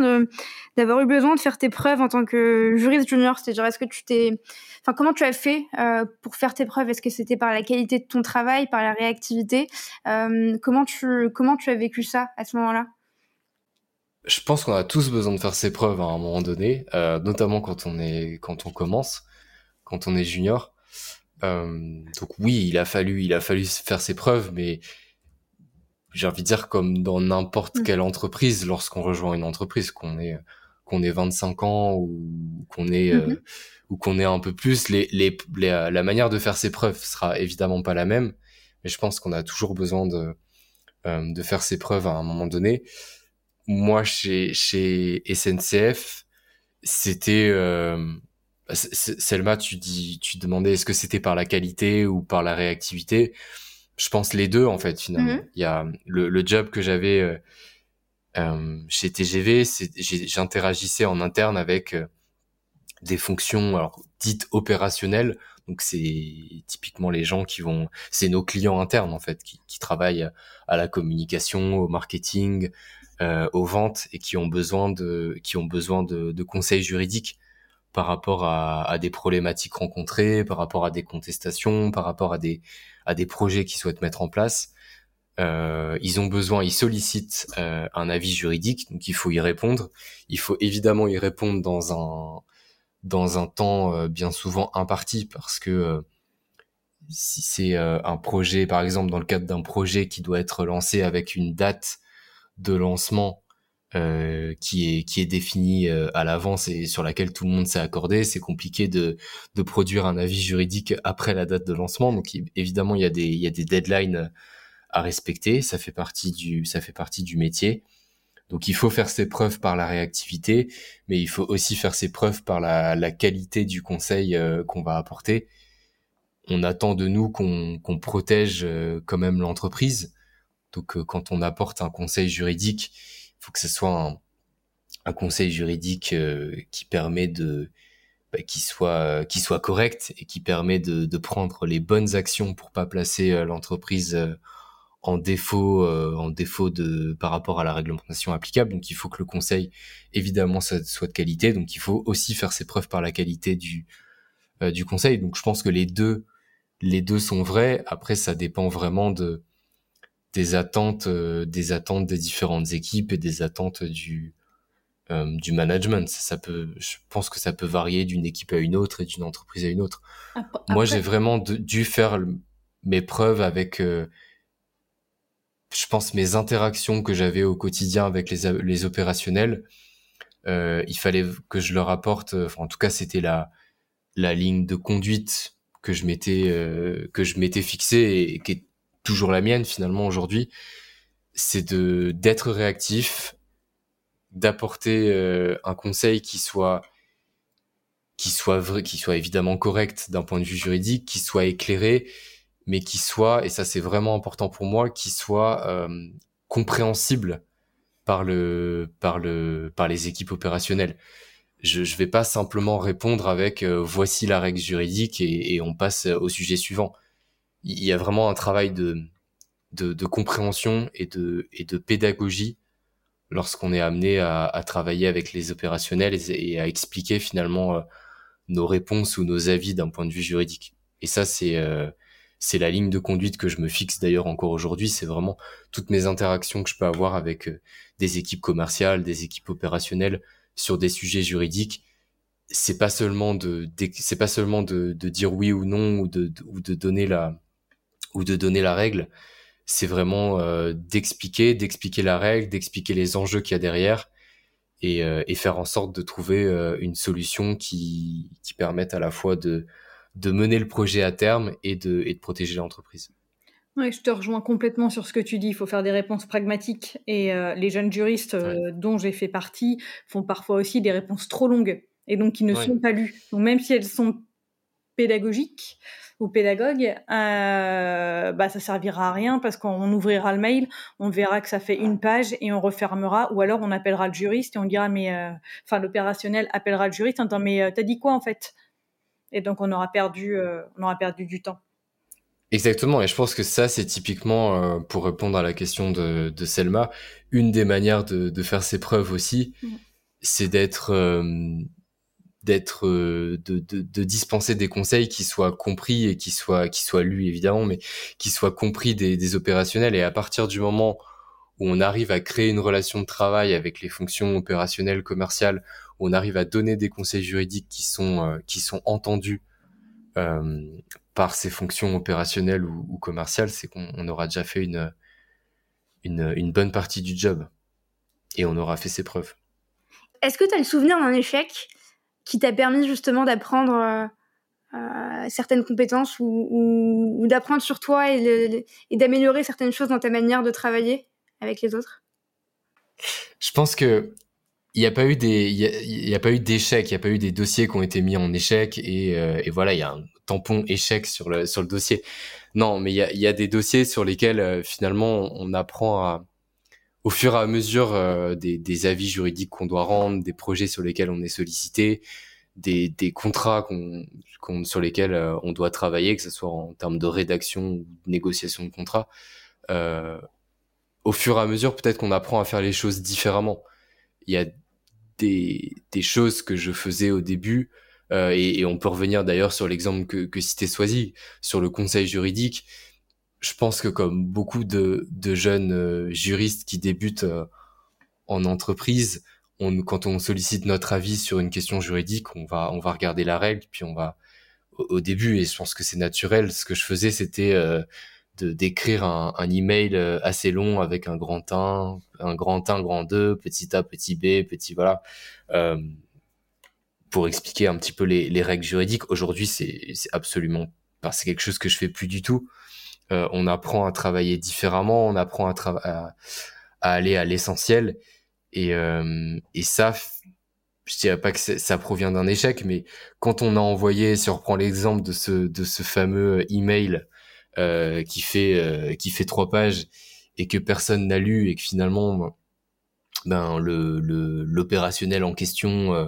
d'avoir eu besoin de faire tes preuves en tant que juriste junior C'est-à-dire, est-ce que tu t'es Enfin, comment tu as fait euh, pour faire tes preuves? Est-ce que c'était par la qualité de ton travail, par la réactivité? Euh, Comment tu comment tu as vécu ça à ce moment-là? Je pense qu'on a tous besoin de faire ses preuves à un moment donné, euh, notamment quand on est quand on commence, quand on est junior. donc oui, il a fallu il a fallu faire ses preuves, mais j'ai envie de dire comme dans n'importe mmh. quelle entreprise, lorsqu'on rejoint une entreprise, qu'on est qu'on ait 25 ans ou qu'on ait mmh ou qu'on ait un peu plus, les, les, euh, la manière de faire ses preuves sera évidemment pas la même, mais je pense qu'on a toujours besoin de, euh, de faire ses preuves à un moment donné. Moi, chez, chez SNCF, c'était euh, Selma, tu dis, tu demandais est-ce que c'était par la qualité ou par la réactivité. Je pense les deux en fait finalement. Mm-hmm. Il y a le, le job que j'avais euh, euh chez TGV, j'interagissais en interne avec des fonctions alors dites opérationnelles. Donc c'est typiquement les gens qui vont, c'est nos clients internes en fait, qui, qui travaillent à la communication, au marketing, euh, aux ventes et qui ont besoin de, qui ont besoin de, de conseils juridiques par rapport à, des problématiques rencontrées, par rapport à des contestations, par rapport à des, projets qu'ils souhaitent mettre en place. Euh, ils ont besoin, ils sollicitent euh, un avis juridique, donc il faut y répondre. Il faut évidemment y répondre dans un temps euh, bien souvent imparti parce que si c'est un projet, par exemple dans le cadre d'un projet qui doit être lancé avec une date de lancement euh, qui est qui est définie à l'avance et sur laquelle tout le monde s'est accordé, c'est compliqué de de produire un avis juridique après la date de lancement. Donc évidemment il y a des il y a des deadlines à respecter, ça fait partie du ça fait partie du métier. Donc il faut faire ses preuves par la réactivité, mais il faut aussi faire ses preuves par la, la qualité du conseil euh, qu'on va apporter. On attend de nous qu'on protège euh, quand même l'entreprise. Donc euh, quand on apporte un conseil juridique, faut que ce soit un, conseil juridique qui permet de bah, qui soit qui soit correct et qui permet de, prendre les bonnes actions pour pas placer l'entreprise en défaut euh, en défaut de par rapport à la réglementation applicable. Donc il faut que le conseil évidemment soit de qualité. Donc il faut aussi faire ses preuves par la qualité du euh, du conseil. Donc je pense que les deux les deux sont vrais. Après ça dépend vraiment de des attentes euh, des attentes des différentes équipes et des attentes du du management. Ça peut je pense que ça peut varier d'une équipe à une autre et d'une entreprise à une autre. Moi j'ai vraiment dû faire mes preuves avec je pense mes interactions que j'avais au quotidien avec les, les opérationnels, euh, il fallait que je leur apporte, enfin, en tout cas c'était la la ligne de conduite que je m'étais euh, que je m'étais fixée et, qui est toujours la mienne finalement aujourd'hui, c'est de d'être réactif, d'apporter euh, un conseil qui soit qui soit vrai, qui soit évidemment correct d'un point de vue juridique, qui soit éclairé mais qui soit, et ça c'est vraiment important pour moi, qui soit euh, compréhensible par le, par le, par les équipes opérationnelles. Je, je vais pas simplement répondre avec euh, voici la règle juridique et, on passe au sujet suivant. Il y a vraiment un travail de, de, de compréhension et de, et de pédagogie lorsqu'on est amené à, à, travailler avec les opérationnels et, à expliquer finalement euh, nos réponses ou nos avis d'un point de vue juridique. Et ça, c'est c'est la ligne de conduite que je me fixe d'ailleurs encore aujourd'hui. C'est vraiment toutes mes interactions que je peux avoir avec euh, des équipes commerciales, des équipes opérationnelles sur des sujets juridiques. C'est pas seulement de, c'est pas seulement de, de, dire oui ou non ou de, ou de donner la ou de donner la règle. C'est vraiment euh, d'expliquer, d'expliquer la règle, d'expliquer les enjeux qu'il y a derrière et, euh, et, faire en sorte de trouver une solution qui, qui permette à la fois de de mener le projet à terme et de, et de protéger l'entreprise. Oui, je te rejoins complètement sur ce que tu dis. Il faut faire des réponses pragmatiques. Et euh, les jeunes juristes euh, dont j'ai fait partie font parfois aussi des réponses trop longues et donc qui ne sont pas lues. Donc même si elles sont pédagogiques ou pédagogues, euh, bah ça servira à rien parce qu'on ouvrira le mail, on verra que ça fait une page et on refermera. Ou alors on appellera le juriste et on dira mais, euh, enfin l'opérationnel appellera le juriste en disant mais t'as dit quoi en fait? Et donc on aura perdu, euh, on aura perdu du temps. Exactement, et je pense que ça, c'est typiquement, euh, pour répondre à la question de, de Selma, une des manières de, de faire ses preuves aussi, c'est d'être, euh, d'être, de, de, dispenser des conseils qui soient compris et qui soient, qui soient lus évidemment, mais qui soient compris des, opérationnels. Et à partir du moment où on arrive à créer une relation de travail avec les fonctions opérationnelles, commerciales, on arrive à donner des conseils juridiques qui sont euh, entendus euh, par ces fonctions opérationnelles ou, commerciales, c'est qu'on aura déjà fait une, une, une bonne partie du job et on aura fait ses preuves. Est-ce que tu as le souvenir d'un échec? Qui t'a permis justement d'apprendre euh, certaines compétences ou, d'apprendre sur toi et, d'améliorer certaines choses dans ta manière de travailler avec les autres? Je pense que il n'y a pas eu des, il y, a, pas eu d'échecs, il n'y a pas eu des dossiers qui ont été mis en échec et, euh, et voilà, il y a un tampon échec sur le sur le dossier. Non, mais il y a, des dossiers sur lesquels euh, finalement on apprend à, au fur et à mesure euh, des, avis juridiques qu'on doit rendre, des projets sur lesquels on est sollicité, des, contrats sur lesquels on doit travailler, que ce soit en termes de rédaction ou de négociation de contrat. au fur et à mesure, peut-être qu'on apprend à faire les choses différemment. Il y a des, choses que je faisais au début, euh, et, on peut revenir d'ailleurs sur l'exemple que, que Cité Soisy, sur le conseil juridique. Je pense que comme beaucoup de, de jeunes euh, juristes qui débutent euh, en entreprise, on, quand on sollicite notre avis sur une question juridique, on va, on va regarder la règle, puis on va au, début, et je pense que c'est naturel. Ce que je faisais, c'était euh, de d'écrire un, un email euh, assez long avec un grand 1, un grand 1, grand 2, petit a, petit b, petit voilà, euh, pour expliquer un petit peu les, les règles juridiques. Aujourd'hui, c'est absolument, pas c'est quelque chose que je fais plus du tout. Euh, on apprend à travailler différemment, on apprend à, à, aller à l'essentiel, et, euh, et ça, je dirais pas que ça provient d'un échec, mais quand on a envoyé, si on reprend l'exemple de ce de ce fameux email euh, qui fait euh, qui fait trois pages et que personne n'a lu et que finalement ben le l'opérationnel en question euh,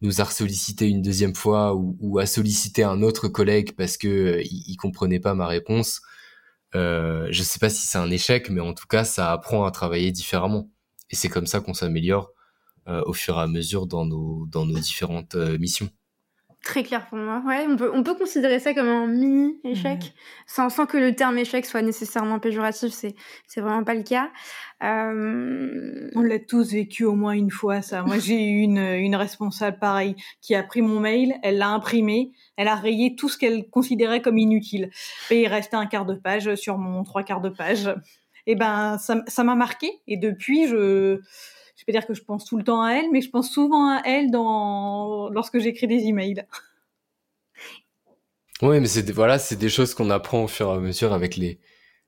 nous a sollicité une deuxième fois ou, ou, a sollicité un autre collègue parce que il, comprenait pas ma réponse. Euh, je sais pas si c'est un échec, mais en tout cas, ça apprend à travailler différemment. Et c'est comme ça qu'on s'améliore euh, au fur et à mesure dans nos dans nos différentes missions. Très clair pour moi. Ouais, on peut, on peut considérer ça comme un mini échec, mmh. sans, sans que le terme échec soit nécessairement péjoratif. C'est, c'est vraiment pas le cas. Euh... On l'a tous vécu au moins une fois, ça. Moi, j'ai eu une, une responsable pareille qui a pris mon mail, elle l'a imprimé, elle a rayé tout ce qu'elle considérait comme inutile. Et il restait un quart de page sur mon trois quarts de page. Et ben, ça, ça m'a marqué. Et depuis, je, je peux dire que je pense tout le temps à elle, mais je pense souvent à elle dans lorsque j'écris des emails. Oui, mais c'est voilà, c'est des choses qu'on apprend au fur et à mesure avec les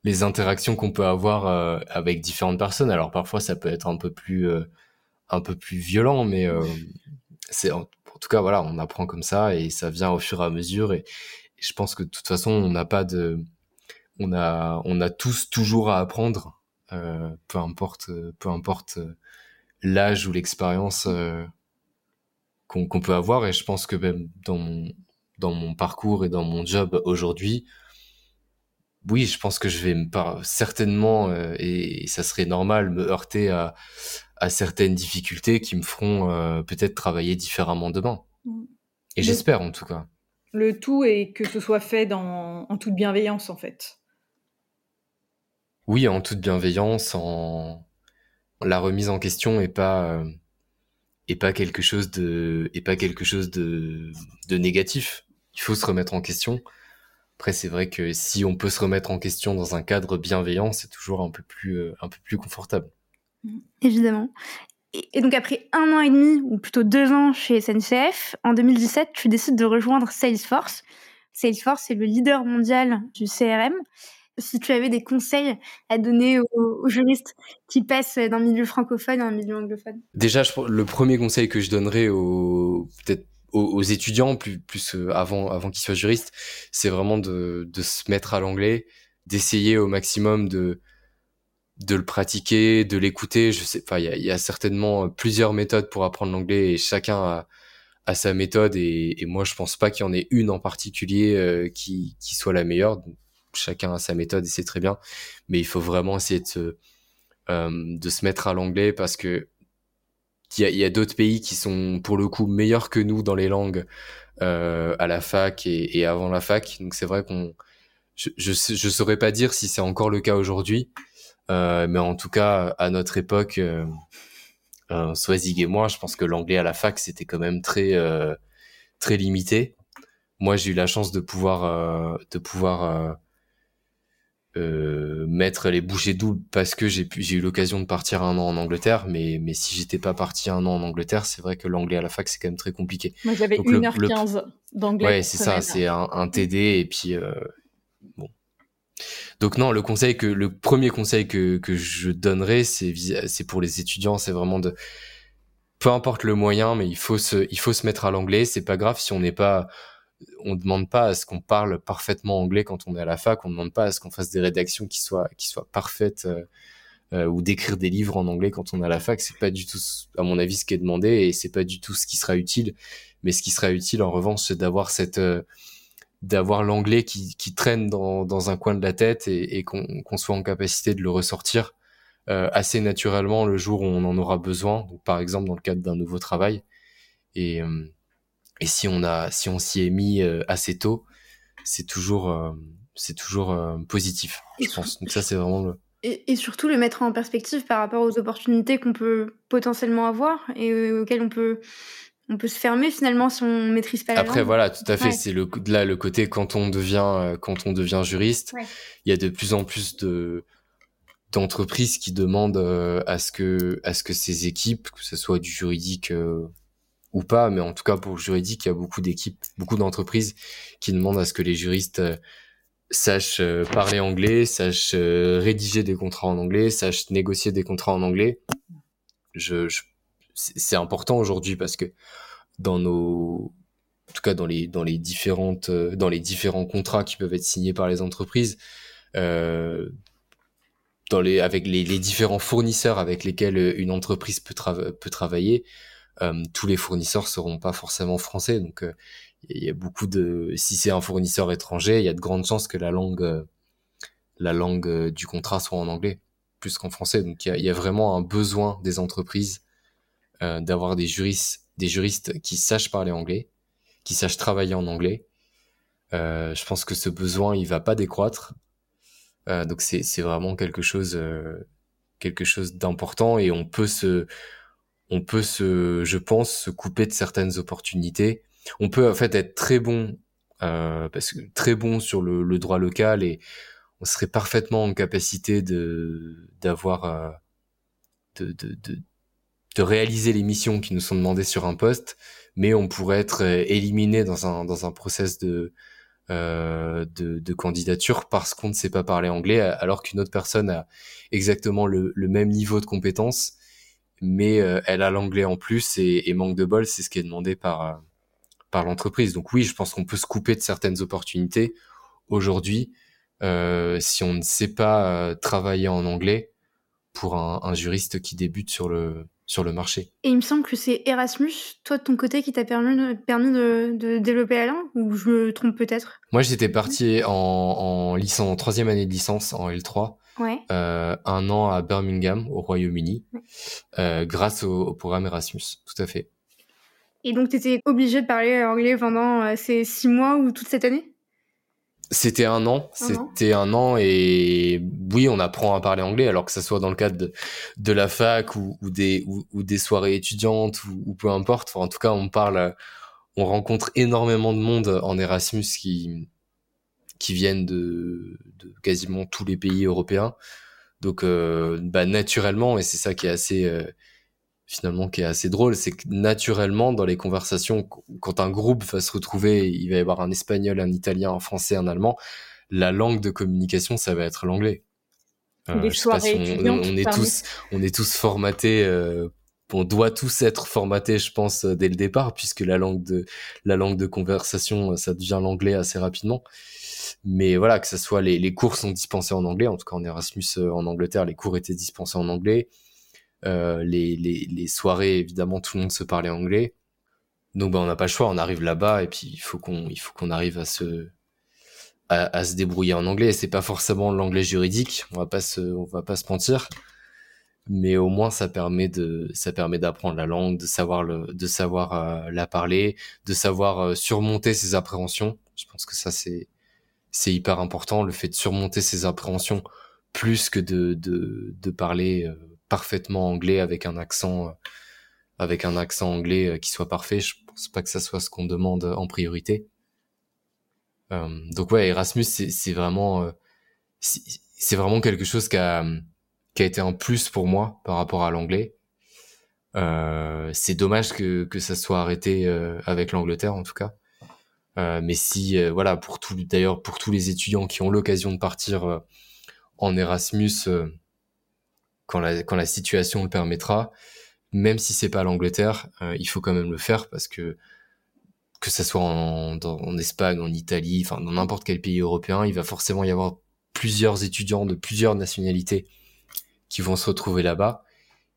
les interactions qu'on peut avoir euh, avec différentes personnes. Alors parfois ça peut être un peu plus euh, un peu plus violent, mais euh, c'est en, tout cas voilà, on apprend comme ça et ça vient au fur et à mesure. Et, je pense que de toute façon on n'a pas de on a on a tous toujours à apprendre, peu importe peu importe l'âge ou l'expérience euh, qu'on peut avoir. Et je pense que même dans mon, dans mon parcours et dans mon job aujourd'hui, oui, je pense que je vais me par certainement, euh, et, ça serait normal, me heurter à, à certaines difficultés qui me feront euh, peut-être travailler différemment demain. Mm. Et j'espère en tout cas. Le tout est que ce soit fait dans, en toute bienveillance, en fait. Oui, en toute bienveillance, en la remise en question est pas euh, est pas quelque chose de pas quelque chose de de négatif. Il faut se remettre en question. Après, c'est vrai que si on peut se remettre en question dans un cadre bienveillant, c'est toujours un peu plus euh, un peu plus confortable. Évidemment. Et donc après un an et demi, ou plutôt deux ans chez SNCF, en 2017, tu décides de rejoindre Salesforce. Salesforce, c'est le leader mondial du CRM. Si tu avais des conseils à donner aux, juristes qui passent d'un milieu francophone à un milieu anglophone? Déjà, le premier conseil que je donnerais aux peut-être aux, étudiants, plus, plus euh, avant, avant qu'ils soient juristes, c'est vraiment de, de se mettre à l'anglais, d'essayer au maximum de, de le pratiquer, de l'écouter. Je sais, enfin, il y a, certainement plusieurs méthodes pour apprendre l'anglais et chacun a, a sa méthode et, et, moi je pense pas qu'il y en ait une en particulier euh, qui, qui soit la meilleure. Chacun a sa méthode et c'est très bien, mais il faut vraiment essayer de se, euh, de se mettre à l'anglais parce que il y a, d'autres pays qui sont pour le coup meilleurs que nous dans les langues euh, à la fac et, et, avant la fac. Donc c'est vrai qu'on, je, je, je saurais pas dire si c'est encore le cas aujourd'hui, euh, mais en tout cas, à notre époque, euh, euh, et moi, je pense que l'anglais à la fac, c'était quand même très, euh, très limité. Moi, j'ai eu la chance de pouvoir, euh, de pouvoir mettre les bouchées doubles parce que j'ai eu l'occasion de partir un an en Angleterre. Mais, mais si j'étais pas parti un an en Angleterre, c'est vrai que l'anglais à la fac, c'est quand même très compliqué. Moi, j'avais 1h15 d'anglais. Ouais, c'est ça, c'est un, un, TD et puis bon donc non, le conseil que le premier conseil que, que je donnerais, c'est c'est pour les étudiants, c'est vraiment de peu importe le moyen, mais il faut se il faut se mettre à l'anglais. C'est pas grave si on n'est pas on demande pas à ce qu'on parle parfaitement anglais quand on est à la fac. On demande pas à ce qu'on fasse des rédactions qui soient qui soient parfaites euh, euh, ou d'écrire des livres en anglais quand on est à la fac. C'est pas du tout à mon avis ce qui est demandé et c'est pas du tout ce qui sera utile. Mais ce qui sera utile en revanche, c'est d'avoir cette euh, d'avoir l'anglais qui, traîne dans, dans un coin de la tête et, qu'on soit en capacité de le ressortir assez naturellement le jour où on en aura besoin, donc par exemple dans le cadre d'un nouveau travail. Et, et si on a si on s'y est mis euh, assez tôt, c'est toujours euh, c'est toujours positif, je pense. Donc ça c'est vraiment le et, et, surtout le mettre en perspective par rapport aux opportunités qu'on peut potentiellement avoir et auxquelles on peut on peut se fermer finalement si on maîtrise pas la Après voilà, tout à fait, c'est le là le côté quand on devient euh, quand on devient juriste, il y a de plus en plus de d'entreprises qui demandent euh, à ce que à ce que ces équipes, que ce soit du juridique euh, ou pas, mais en tout cas pour le juridique, il y a beaucoup d'équipes, beaucoup d'entreprises qui demandent à ce que les juristes sachent parler anglais, sachent rédiger des contrats en anglais, sachent négocier des contrats en anglais. Je, je c'est important aujourd'hui parce que dans nos en tout cas dans les dans les différentes euh, dans les différents contrats qui peuvent être signés par les entreprises euh, dans les avec les, les, différents fournisseurs avec lesquels une entreprise peut peut travailler euh, tous les fournisseurs seront pas forcément français donc euh, il y a beaucoup de si c'est un fournisseur étranger il y a de grandes chances que la langue euh, la langue du contrat soit en anglais plus qu'en français donc il y, a, y a vraiment un besoin des entreprises euh, d'avoir des juristes, des juristes qui sachent parler anglais, qui sachent travailler en anglais. Euh, je pense que ce besoin, il va pas décroître. Euh, donc c'est vraiment quelque chose euh, quelque chose d'important et on peut se on peut se je pense se couper de certaines opportunités. On peut en fait être très bon euh, parce que très bon sur le, le, droit local et on serait parfaitement en capacité de d'avoir de, de, de, de réaliser les missions qui nous sont demandées sur un poste, mais on pourrait être euh, éliminé dans un dans un process de euh, de, de, candidature parce qu'on ne sait pas parler anglais, alors qu'une autre personne a exactement le, le, même niveau de compétence, mais euh, elle a l'anglais en plus et, et, manque de bol, c'est ce qui est demandé par euh, par l'entreprise. Donc oui, je pense qu'on peut se couper de certaines opportunités aujourd'hui euh, si on ne sait pas travailler en anglais pour un, un juriste qui débute sur le sur le marché. Et il me semble que c'est Erasmus, toi de ton côté, qui t'a permis, de, permis de, de, développer la langue, ou je me trompe peut-être? Moi j'étais parti en, en, licence, en troisième année de licence en L3, ouais. euh, un an à Birmingham, au Royaume-Uni, ouais. euh, grâce au, au, programme Erasmus, tout à fait. Et donc, tu étais obligé de parler anglais pendant ces six mois ou toute cette année? C'était un an, c'était un an et oui, on apprend à parler anglais, alors que ce soit dans le cadre de, la fac ou, des, ou, des soirées étudiantes ou, peu importe. en tout cas, on parle, on rencontre énormément de monde en Erasmus qui, qui viennent de, quasiment tous les pays européens. Donc, euh, bah, naturellement, et c'est ça qui est assez, euh, finalement qui est assez drôle, c'est que naturellement dans les conversations, quand un groupe va se retrouver, il va y avoir un espagnol, un italien, un français, un allemand, la langue de communication, ça va être l'anglais. Euh, on, est tous, on est tous formatés. Euh, on doit tous être formatés, je pense, dès le départ, puisque la langue de conversation, ça devient l'anglais assez rapidement. Mais voilà, que ce soit les, cours sont dispensés en anglais. En tout cas, en Erasmus euh, en Angleterre, les cours étaient dispensés en anglais. Euh, les, soirées, évidemment, tout le monde se parlait anglais. Donc, bah, on n'a pas le choix. On arrive là-bas et puis il faut qu'on, il arrive à se, à, à, se débrouiller en anglais. C'est pas forcément l'anglais juridique. On va pas se, on va pas se mentir. Mais au moins, ça permet de, ça permet d'apprendre la langue, de savoir le, de savoir euh, la parler, de savoir euh, surmonter ses appréhensions. Je pense que ça, c'est, c'est hyper important, le fait de surmonter ses appréhensions plus que de, de, de parler parfaitement anglais avec un accent euh, avec un accent anglais euh, qui soit parfait. Je pense pas que ça soit ce qu'on demande en priorité. Euh, donc ouais, Erasmus, c'est vraiment c'est vraiment quelque chose qui a qui a été un plus pour moi par rapport à l'anglais. c'est dommage que que ça soit arrêté avec l'Angleterre en tout cas. mais si voilà pour tout d'ailleurs pour tous les étudiants qui ont l'occasion de partir en Erasmus quand la, quand la situation le permettra, même si c'est pas l'Angleterre, euh, il faut quand même le faire parce que que ça soit en, en Espagne, en Italie, enfin dans n'importe quel pays européen, il va forcément y avoir plusieurs étudiants de plusieurs nationalités qui vont se retrouver là-bas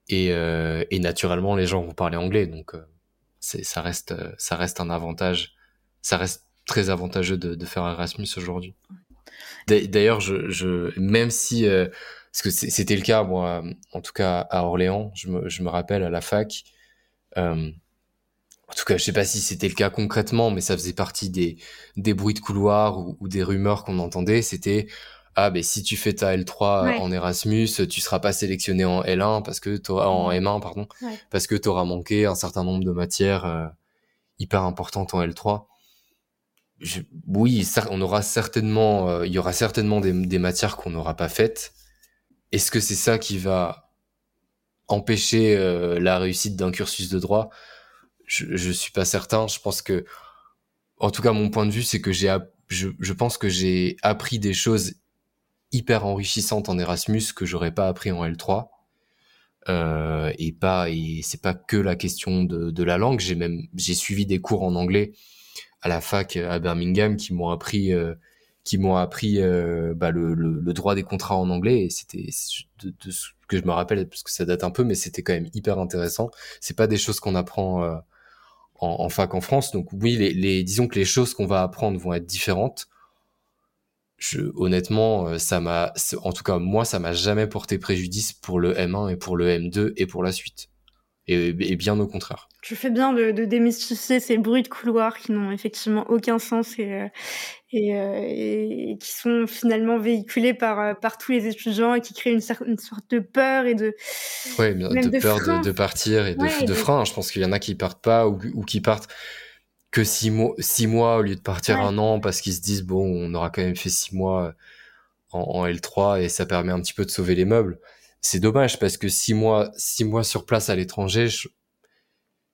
et, euh, et naturellement les gens vont parler anglais donc euh, ça reste ça reste un avantage ça reste très avantageux de, de faire Erasmus aujourd'hui d'ailleurs même si parce que c'était le cas, moi, en tout cas à Orléans, je me, je me rappelle à la fac. Euh, en tout cas, je sais pas si c'était le cas concrètement, mais ça faisait partie des, des bruits de couloir ou, ou des rumeurs qu'on entendait. C'était ah ben si tu fais ta L3 en Erasmus, tu seras pas sélectionné en L1 parce que en M1 pardon parce que tu auras manqué un certain nombre de matières euh, hyper importantes en L3. Je, oui, on aura certainement, euh, il y aura certainement des, des matières qu'on n'aura pas faites. Est-ce que c'est ça qui va empêcher euh, la réussite d'un cursus de droit? Je, je suis pas certain. Je pense que, en tout cas, mon point de vue, c'est que j'ai, je, je pense que j'ai appris des choses hyper enrichissantes en Erasmus que j'aurais pas appris en L3. Euh, et pas et c'est pas que la question de, la langue. J'ai même j'ai suivi des cours en anglais à la fac à Birmingham qui m'ont appris euh, qui m'ont appris euh, bah, le, droit des contrats en anglais. Et c'était de, ce que je me rappelle parce que ça date un peu mais c'était quand même hyper intéressant. C'est pas des choses qu'on apprend en, fac en France. Donc oui les disons que les choses qu'on va apprendre vont être différentes je, honnêtement euh, ça m'a en tout cas moi ça m'a jamais porté préjudice pour le M1 et pour le M2 et pour la suite. Et, et bien au contraire. Tu fais bien de, de, démystifier ces bruits de couloir qui n'ont effectivement aucun sens et, euh, et, euh, et, qui sont finalement véhiculés par, par tous les étudiants et qui créent une, une sorte de peur et de ouais, de, peur de, de, partir et de, de frein. Je pense qu'il y en a qui partent pas ou, ou qui partent que six mois, six mois au lieu de partir un an parce qu'ils se disent bon on aura quand même fait six mois en, en L3 et ça permet un petit peu de sauver les meubles. C'est dommage parce que six mois, six mois sur place à l'étranger,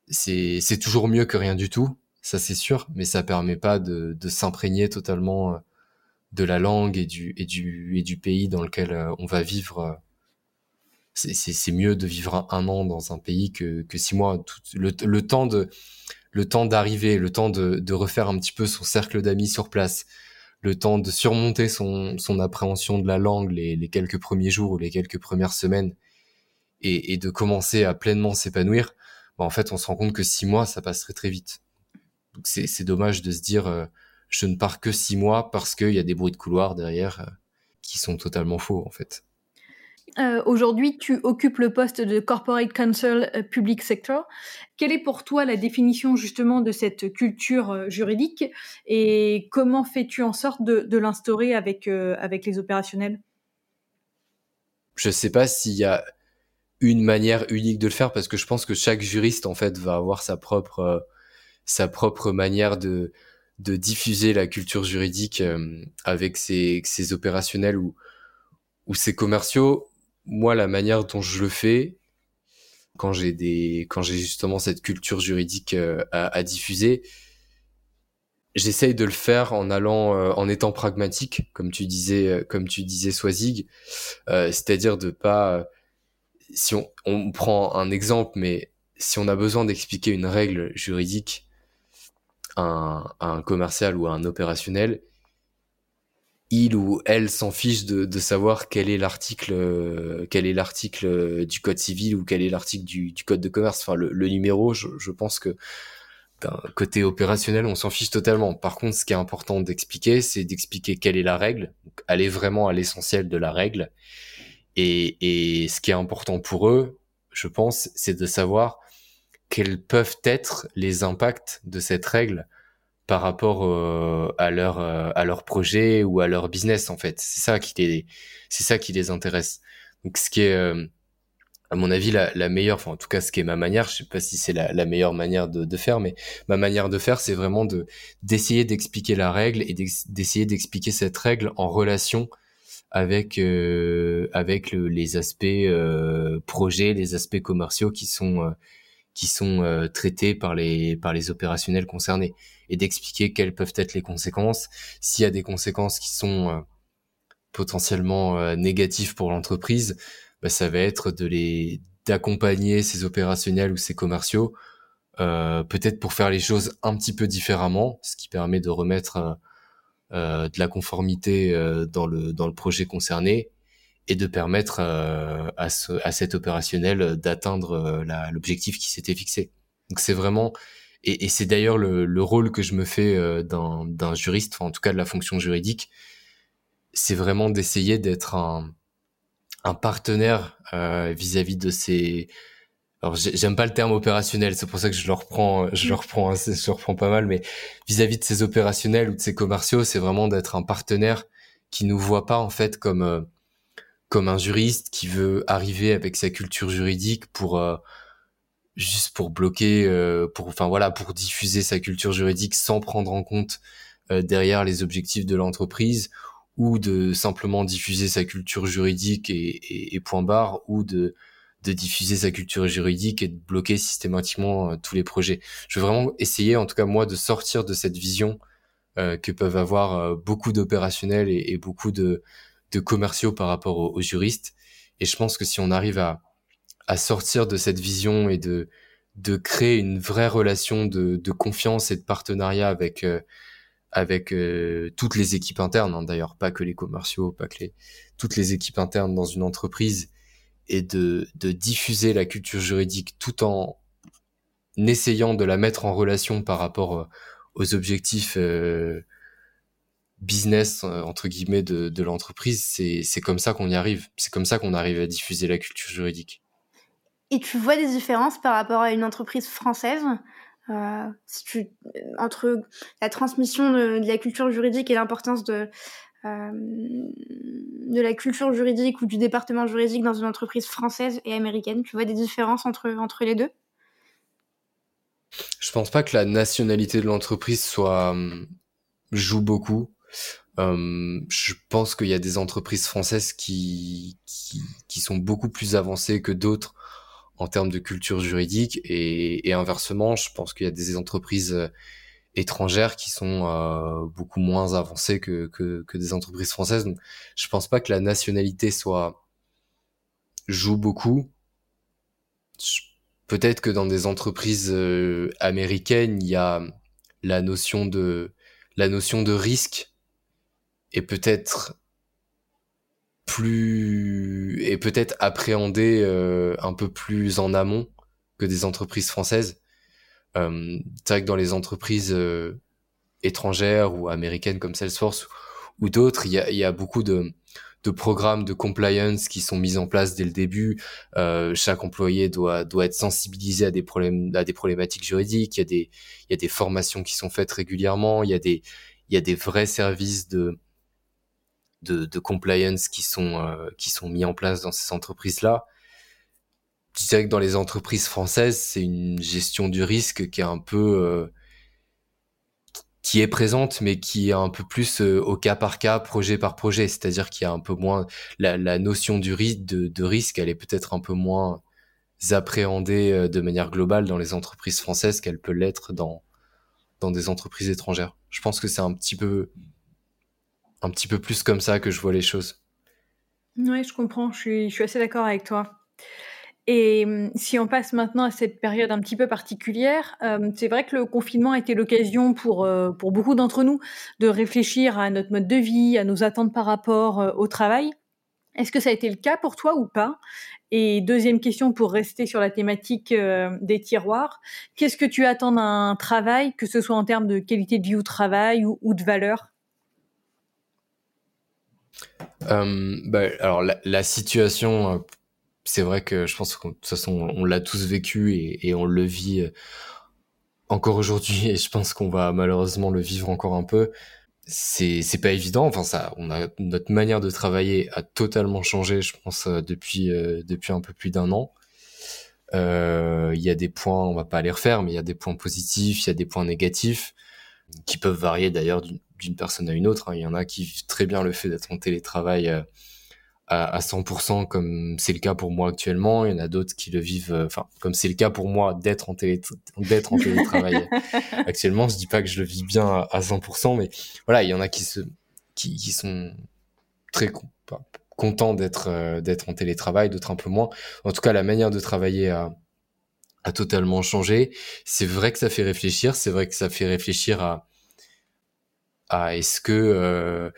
c'est toujours mieux que rien du tout, ça c'est sûr, mais ça permet pas de, de s'imprégner totalement euh, de la langue et du et du et du pays dans lequel euh, on va vivre. C'est mieux de vivre un, an dans un pays que, que six mois. Tout, le, le temps de le temps d'arriver, le temps de, refaire un petit peu son cercle d'amis sur place, le temps de surmonter son, appréhension de la langue les, quelques premiers jours ou les quelques premières semaines et, et de commencer à pleinement s'épanouir bah, en fait, on se rend compte que six mois, ça passerait très vite. Donc c'est dommage de se dire, euh, je ne pars que six mois parce qu'il y a des bruits de couloir derrière euh, qui sont totalement faux, en fait. Euh, aujourd'hui, tu occupes le poste de Corporate Counsel euh, Public Sector. Quelle est pour toi la définition justement de cette culture euh, juridique et comment fais-tu en sorte de, l'instaurer avec, avec les opérationnels? Je ne sais pas s'il y a une manière unique de le faire parce que je pense que chaque juriste en fait va avoir sa propre, sa propre manière de, de diffuser la culture juridique avec ses, ses opérationnels ou, ou ses commerciaux moi, la manière dont je le fais, quand j'ai des, quand j'ai justement cette culture juridique euh, à, diffuser, j'essaye de le faire en allant, euh, en étant pragmatique, comme tu disais, euh, comme tu disais, Swazig, c'est-à-dire de pas, si on, on prend un exemple, mais si on a besoin d'expliquer une règle juridique à un commercial ou à un opérationnel, il ou elle s'en fiche de, savoir quel est l'article euh, quel est l'article euh, du code civil ou quel est l'article du, code de commerce. Enfin le, numéro je, pense que d'un côté opérationnel on s'en fiche totalement. Par contre ce qui est important d'expliquer c'est d'expliquer quelle est la règle. Aller vraiment à l'essentiel de la règle. Et, et ce qui est important pour eux je pense c'est de savoir quels peuvent être les impacts de cette règle par rapport euh, à leur euh, à leur projet ou à leur business en fait. C'est ça qui les c'est ça qui les intéresse. Donc ce qui est euh, à mon avis la, meilleure, enfin en tout cas ce qui est ma manière, je sais pas si c'est la, meilleure manière de, de faire, mais ma manière de faire c'est vraiment de d'essayer d'expliquer la règle et d'essayer d'expliquer cette règle en relation avec avec les aspects projets, les aspects commerciaux qui sont qui sont traités par les par les opérationnels concernés et d'expliquer quelles peuvent être les conséquences. S'il y a des conséquences qui sont euh, potentiellement euh, négatives pour l'entreprise, bah, ça va être de les d'accompagner ces opérationnels ou ces commerciaux, euh, peut-être pour faire les choses un petit peu différemment, ce qui permet de remettre de la conformité dans le dans le projet concerné et de permettre à, ce, à cet opérationnel d'atteindre l'objectif qui s'était fixé. Donc c'est vraiment et, et c'est d'ailleurs le, le, rôle que je me fais euh, d'un juriste, enfin, en tout cas de la fonction juridique, c'est vraiment d'essayer d'être un, un partenaire euh, vis-à-vis de ces. Alors j'aime pas le terme opérationnel, c'est pour ça que je le reprends, je le reprends, je le reprends pas mal, mais vis-à-vis de ces opérationnels ou de ces commerciaux, c'est vraiment d'être un partenaire qui nous voit pas en fait comme euh, comme un juriste qui veut arriver avec sa culture juridique pour juste pour bloquer, euh, pour, enfin voilà, pour diffuser sa culture juridique sans prendre en compte euh, derrière les objectifs de l'entreprise, ou de simplement diffuser sa culture juridique et, point barre, ou de de diffuser sa culture juridique et de bloquer systématiquement euh, tous les projets. Je veux vraiment essayer, en tout cas moi, de sortir de cette vision que peuvent avoir beaucoup d'opérationnels et, beaucoup de, de commerciaux par rapport aux juristes. Et je pense que si on arrive à, à sortir de cette vision et de de créer une vraie relation de, confiance et de partenariat avec euh, avec euh, toutes les équipes internes hein, d'ailleurs pas que les commerciaux pas que les toutes les équipes internes dans une entreprise et de de diffuser la culture juridique tout en essayant de la mettre en relation par rapport euh, aux objectifs business entre guillemets de, de l'entreprise c'est comme ça qu'on y arrive. C'est comme ça qu'on arrive à diffuser la culture juridique. Et tu vois des différences par rapport à une entreprise française euh, si tu, entre la transmission de, la culture juridique et l'importance de, euh, de la culture juridique ou du département juridique dans une entreprise française et américaine Tu vois des différences entre, entre les deux? Je pense pas que la nationalité de l'entreprise soit joue beaucoup. Euh, je pense qu'il y a des entreprises françaises qui, qui, qui sont beaucoup plus avancées que d'autres en termes de culture juridique et, inversement, je pense qu'il y a des entreprises euh, étrangères qui sont euh, beaucoup moins avancées que, que, des entreprises françaises. Donc, je pense pas que la nationalité soit joue beaucoup. Peut-être que dans des entreprises euh, américaines, il y a la notion de la notion de risque et peut-être plus et peut-être appréhender euh, un peu plus en amont que des entreprises françaises. Euh, c'est vrai que dans les entreprises euh, étrangères ou américaines comme Salesforce ou d'autres, il y a, y a, beaucoup de, de programmes de compliance qui sont mis en place dès le début. Euh, chaque employé doit doit être sensibilisé à des problèmes à des problématiques juridiques. Il y a des il y a des formations qui sont faites régulièrement. Il y a des il y a des vrais services de de, de compliance qui sont euh, qui sont mis en place dans ces entreprises là. Je dirais que dans les entreprises françaises, c'est une gestion du risque qui est un peu euh, qui est présente, mais qui est un peu plus euh, au cas par cas, projet par projet. C'est-à-dire qu'il y a un peu moins la, la notion du risque, de, de, risque, elle est peut-être un peu moins appréhendée euh, de manière globale dans les entreprises françaises qu'elle peut l'être dans dans des entreprises étrangères. Je pense que c'est un petit peu un petit peu plus comme ça que je vois les choses. Oui, je comprends. Je suis, assez d'accord avec toi. Et hum, si on passe maintenant à cette période un petit peu particulière, euh, c'est vrai que le confinement a été l'occasion pour, euh, pour beaucoup d'entre nous de réfléchir à notre mode de vie, à nos attentes par rapport euh, au travail. Est-ce que ça a été le cas pour toi ou pas? Et deuxième question pour rester sur la thématique euh, des tiroirs, qu'est-ce que tu attends d'un travail, que ce soit en termes de qualité de vie au travail ou de valeur? Bah, alors la, situation c'est vrai que je pense que de toute façon, on l'a tous vécu et, on le vit euh, encore aujourd'hui [LAUGHS] et je pense qu'on va malheureusement le vivre encore un peu. C'est, c'est pas évident. Enfin, ça, notre manière de travailler a totalement changé, je pense, euh, depuis, euh, un peu plus d'un an. Il euh, y a des points, on va pas les refaire, mais il y a des points positifs, il y a des points négatifs qui peuvent varier d'ailleurs d'une personne à une autre. Hein. Il y en a qui vivent très bien le fait d'être en télétravail à, 100% comme c'est le cas pour moi actuellement. Il y en a d'autres qui le vivent, euh, enfin comme c'est le cas pour moi d'être en télé d'être en télétravail [LAUGHS] actuellement. Je dis pas que je le vis bien à, 100%, mais voilà, il y en a qui se qui, qui sont très contents d'être euh, d'être en télétravail, d'autres un peu moins. En tout cas, la manière de travailler a a totalement changé. C'est vrai que ça fait réfléchir. C'est vrai que ça fait réfléchir à est-ce que euh,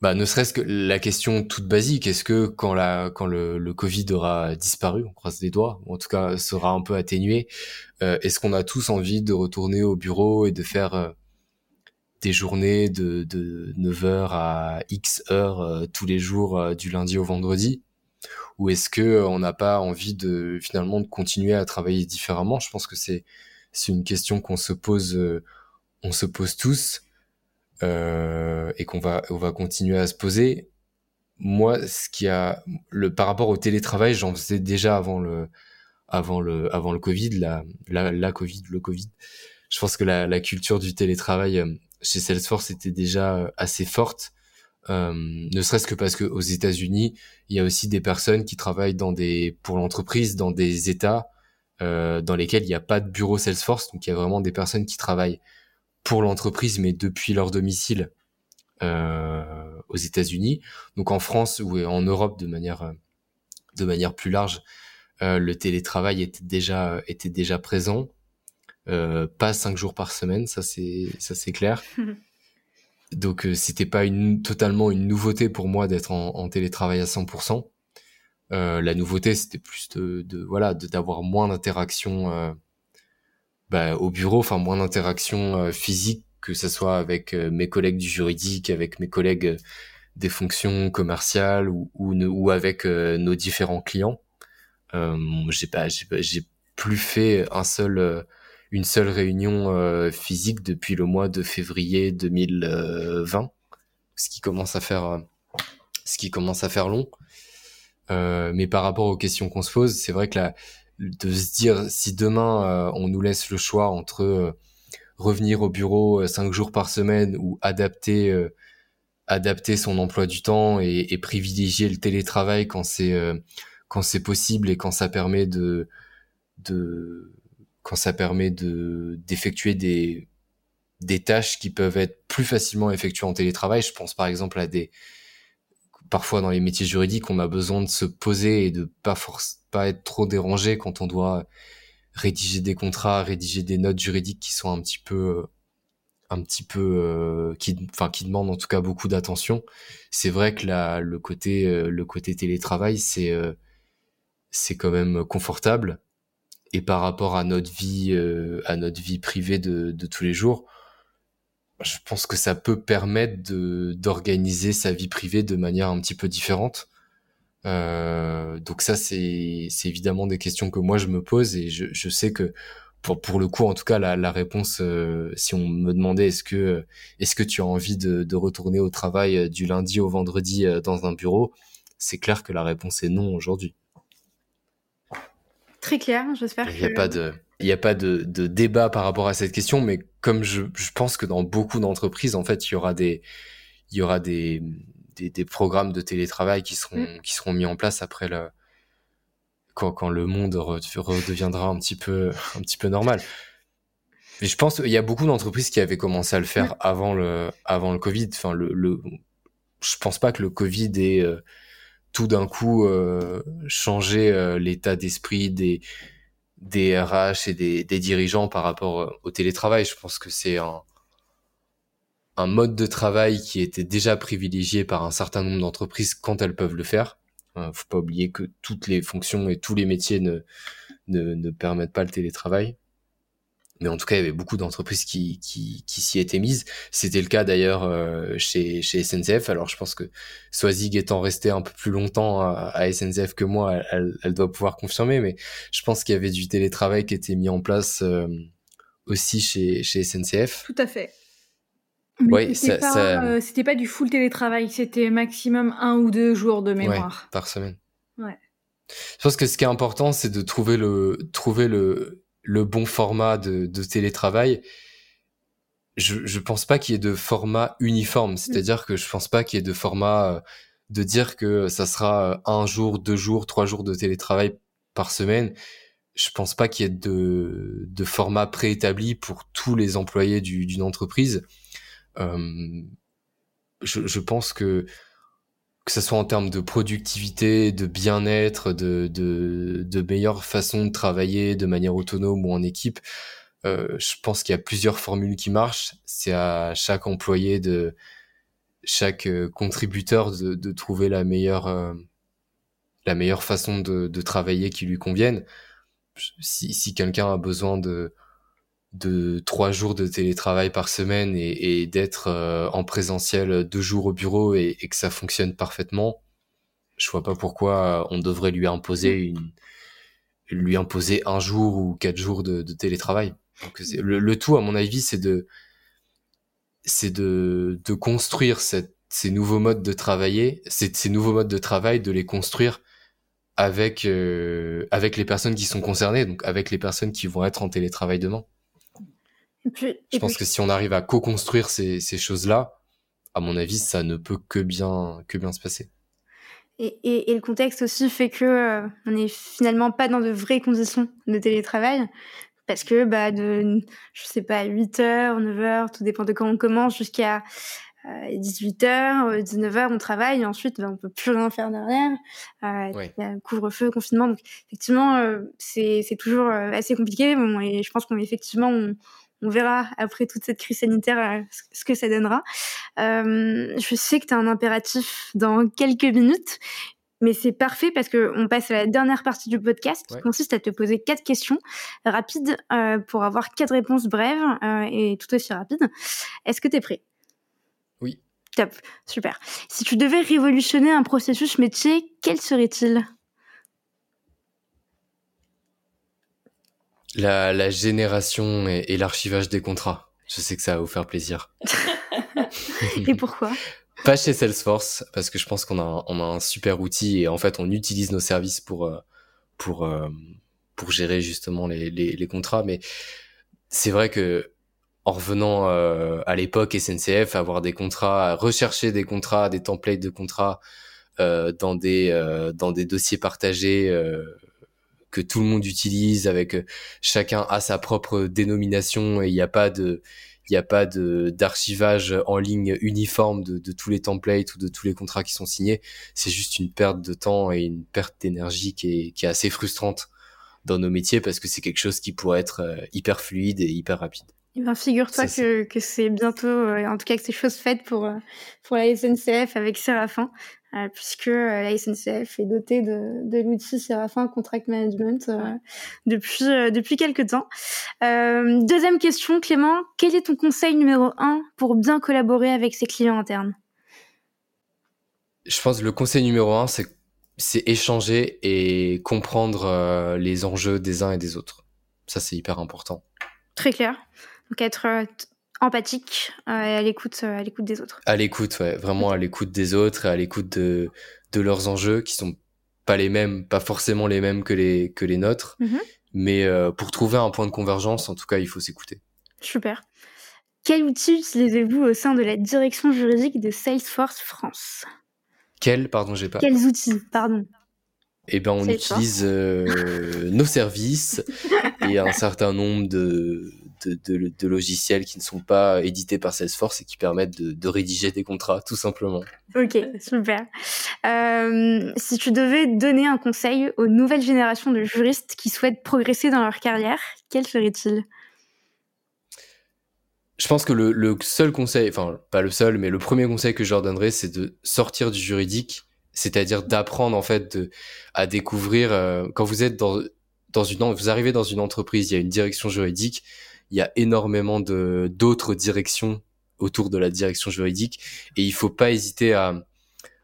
bah, ne serait-ce que la question toute basique, est-ce que quand le, Covid aura disparu, on croise les doigts, ou en tout cas sera un peu atténué, euh, est-ce qu'on a tous envie de retourner au bureau et de faire euh, des journées de, de 9h à X heures tous les jours du lundi au vendredi? Ou est-ce que on n'a pas envie de finalement de continuer à travailler différemment? Je pense que c'est c'est une question qu'on se pose on se pose tous euh, et qu'on va on va continuer à se poser. Moi, ce qui a le par rapport au télétravail, j'en faisais déjà avant le avant le avant le Covid, la la, la Covid, le Covid. Je pense que la, la culture du télétravail euh, chez Salesforce était déjà euh, assez forte. Euh, ne serait-ce que parce que aux États-Unis, il y a aussi des personnes qui travaillent dans des pour l'entreprise dans des États euh, dans lesquels il n'y a pas de bureau Salesforce, donc il y a vraiment des personnes qui travaillent pour l'entreprise, mais depuis leur domicile euh, aux États-Unis. Donc en France ou en Europe de manière de manière plus large, euh, le télétravail était déjà était déjà présent, euh, pas cinq jours par semaine, ça c'est ça c'est clair. [LAUGHS] Donc euh, c'était pas une totalement une nouveauté pour moi d'être en, en, télétravail à 100%. Euh, la nouveauté c'était plus de, de voilà d'avoir moins d'interactions euh, bah, au bureau, enfin moins d'interaction euh, physique que ce soit avec euh, mes collègues du juridique, avec mes collègues euh, des fonctions commerciales ou, ou, ou avec nos différents clients. j'ai pas, j'ai plus fait un seul, une seule réunion physique depuis le mois de février 2020, ce qui commence à faire, ce qui commence à faire long. mais par rapport aux questions qu'on se pose, c'est vrai que la, de se dire si demain euh, on nous laisse le choix entre euh, revenir au bureau euh, cinq jours par semaine ou adapter adapter son emploi du temps et, privilégier le télétravail quand c'est possible et quand ça permet d'effectuer des tâches qui peuvent être plus facilement effectuées en télétravail. Je pense par exemple à des parfois dans les métiers juridiques, on a besoin de se poser et de pas force, pas être trop dérangé quand on doit rédiger des contrats, rédiger des notes juridiques qui sont un petit peu, euh, un petit peu, euh, qui, enfin, qui demandent en tout cas beaucoup d'attention. C'est vrai que la, le côté, euh, le côté télétravail, c'est, c'est quand même confortable. Et par rapport à notre vie, à notre vie privée de, de tous les jours, je pense que ça peut permettre de d'organiser sa vie privée de manière un petit peu différente. Euh, donc ça, c'est c'est évidemment des questions que moi je me pose et je, je sais que pour pour le coup, en tout cas, la, la réponse, euh, si on me demandait est-ce que est-ce que tu as envie de, de retourner au travail euh, du lundi au vendredi euh, dans un bureau, c'est clair que la réponse est non aujourd'hui. Très clair, j'espère. Il n'y a pas de il n'y a pas de, de, débat par rapport à cette question, mais comme je, je pense que dans beaucoup d'entreprises, en fait, il y aura des, il y aura des, des, des programmes de télétravail qui seront, mm. qui seront mis en place après le, quand, quand le monde redeviendra un petit peu, un petit peu normal. Mais je pense qu'il y a beaucoup d'entreprises qui avaient commencé à le faire avant le, avant le Covid. Enfin, le, le, je pense pas que le Covid ait euh, tout d'un coup euh, changé euh, l'état d'esprit des, des RH et des, dirigeants par rapport euh, au télétravail. Je pense que c'est un, un mode de travail qui était déjà privilégié par un certain nombre d'entreprises quand elles peuvent le faire. Euh, faut pas oublier que toutes les fonctions et tous les métiers ne, ne permettent pas le télétravail mais en tout cas, il y avait beaucoup d'entreprises qui, qui, qui s'y étaient mises. C'était le cas d'ailleurs euh, chez, chez SNCF. Alors, je pense que Swazig étant resté un peu plus longtemps à, SNCF que moi, elle, elle, doit pouvoir confirmer. Mais je pense qu'il y avait du télétravail qui était mis en place euh, aussi chez, chez SNCF. Tout à fait. Mais c'était pas, euh, pas, du full télétravail, c'était maximum un ou deux jours de mémoire. Ouais, par semaine. Ouais. Je pense que ce qui est important, c'est de trouver le, trouver le, le bon format de, de télétravail, je, je pense pas qu'il y ait de format uniforme. Mm. C'est-à-dire que je pense pas qu'il y ait de format euh, de dire que ça sera euh, un jour, deux jours, trois jours de télétravail par semaine. Je pense pas qu'il y ait de, de format préétabli pour tous les employés d'une entreprise. Euh, je, je, pense que que ce soit en termes de productivité, de bien-être, de, de, de meilleure façon de travailler de manière autonome ou en équipe, euh, je pense qu'il y a plusieurs formules qui marchent. C'est à chaque employé de chaque euh, contributeur de, de trouver la meilleure euh, la meilleure façon de, de travailler qui lui convienne. Si, si quelqu'un a besoin de de trois jours de télétravail par semaine et, et d'être euh, en présentiel deux jours au bureau et, et, que ça fonctionne parfaitement, je vois pas pourquoi euh, on devrait lui imposer une, lui imposer un jour ou quatre jours de, de télétravail. Donc le, le, tout, à mon avis, c'est de c'est de, de construire cette, ces nouveaux modes de travailler, ces, ces nouveaux modes de travail, de les construire avec euh, avec les personnes qui sont concernées, donc avec les personnes qui vont être en télétravail demain je pense que si on arrive à co-construire ces, ces choses-là, à mon avis, ça ne peut que bien, que bien se passer. Et, et, et le contexte aussi fait que euh, on n'est finalement pas dans de vraies conditions de télétravail. Parce que, bah, de, je sais pas, 8 h 9 h tout dépend de quand on commence, jusqu'à 18 h 19 h on travaille, et ensuite, bah, on peut plus rien faire derrière. Euh, Il y a couvre-feu, confinement. Donc, effectivement, euh, c'est toujours euh, assez compliqué. Bon, et je pense qu'on effectivement, on, on verra après toute cette crise sanitaire euh, ce que ça donnera. Euh, je sais que tu as un impératif dans quelques minutes, mais c'est parfait parce que on passe à la dernière partie du podcast qui consiste à te poser quatre questions rapides euh, pour avoir quatre réponses brèves euh, et tout aussi rapides. Est-ce que tu es prêt? Oui. Top, super. Si tu devais révolutionner un processus métier, quel serait-il? La, la génération et, et l'archivage des contrats. Je sais que ça va vous faire plaisir. [LAUGHS] et pourquoi? Pas chez Salesforce, parce que je pense qu'on a, on a un super outil et en fait on utilise nos services pour, euh, pour, euh, pour gérer justement les, les, les contrats. Mais c'est vrai que en revenant euh, à l'époque SNCF, avoir des contrats, rechercher des contrats, des templates de contrats euh, dans des dans des dossiers partagés que tout le monde utilise, avec euh, chacun a sa propre dénomination et il n'y a pas de il n'y a pas de d'archivage en ligne uniforme de, de, tous les templates ou de tous les contrats qui sont signés. C'est juste une perte de temps et une perte d'énergie qui est, qui est assez frustrante dans nos métiers parce que c'est quelque chose qui pourrait être euh, hyper fluide et hyper rapide. Eh ben, figure-toi que, que c'est bientôt, euh, en tout cas que c'est chose faite pour, pour la SNCF avec Séraphin. Puisque la SNCF est dotée de, de l'outil Serafin Contract Management depuis, depuis quelques temps. deuxième question, Clément, quel est ton conseil numéro un pour bien collaborer avec ses clients internes? Je pense que le conseil numéro un, c'est c'est échanger et comprendre les enjeux des uns et des autres. Ça, c'est hyper important. Très clair. Donc être euh, empathique euh, et à l'écoute, euh, à l'écoute des autres. À l'écoute, ouais, vraiment à l'écoute des autres et à l'écoute de, de leurs enjeux qui sont pas les mêmes, pas forcément les mêmes que les que les nôtres, mhm. mais pour trouver un point de convergence, en tout cas, il faut s'écouter. Super. Quel outil utilisez-vous au sein de la direction juridique de Salesforce France? Quels, pardon, j'ai pas. Quels outils, pardon? Eh ben, on utilise euh, nos services [LAUGHS] et un certain nombre de, de, de, logiciels qui ne sont pas édités par Salesforce et qui permettent de, de rédiger des contrats, tout simplement. Ok, super. Euh, si tu devais donner un conseil aux nouvelles générations de juristes qui souhaitent progresser dans leur carrière, quel serait-il? Je pense que le, le, seul conseil, enfin pas le seul, mais le premier conseil que je leur donnerais, c'est de sortir du juridique c'est-à-dire d'apprendre en fait à découvrir euh, quand vous êtes dans dans une vous arrivez dans une entreprise, il y a une direction juridique, il y a énormément de d'autres directions autour de la direction juridique et il faut pas hésiter à,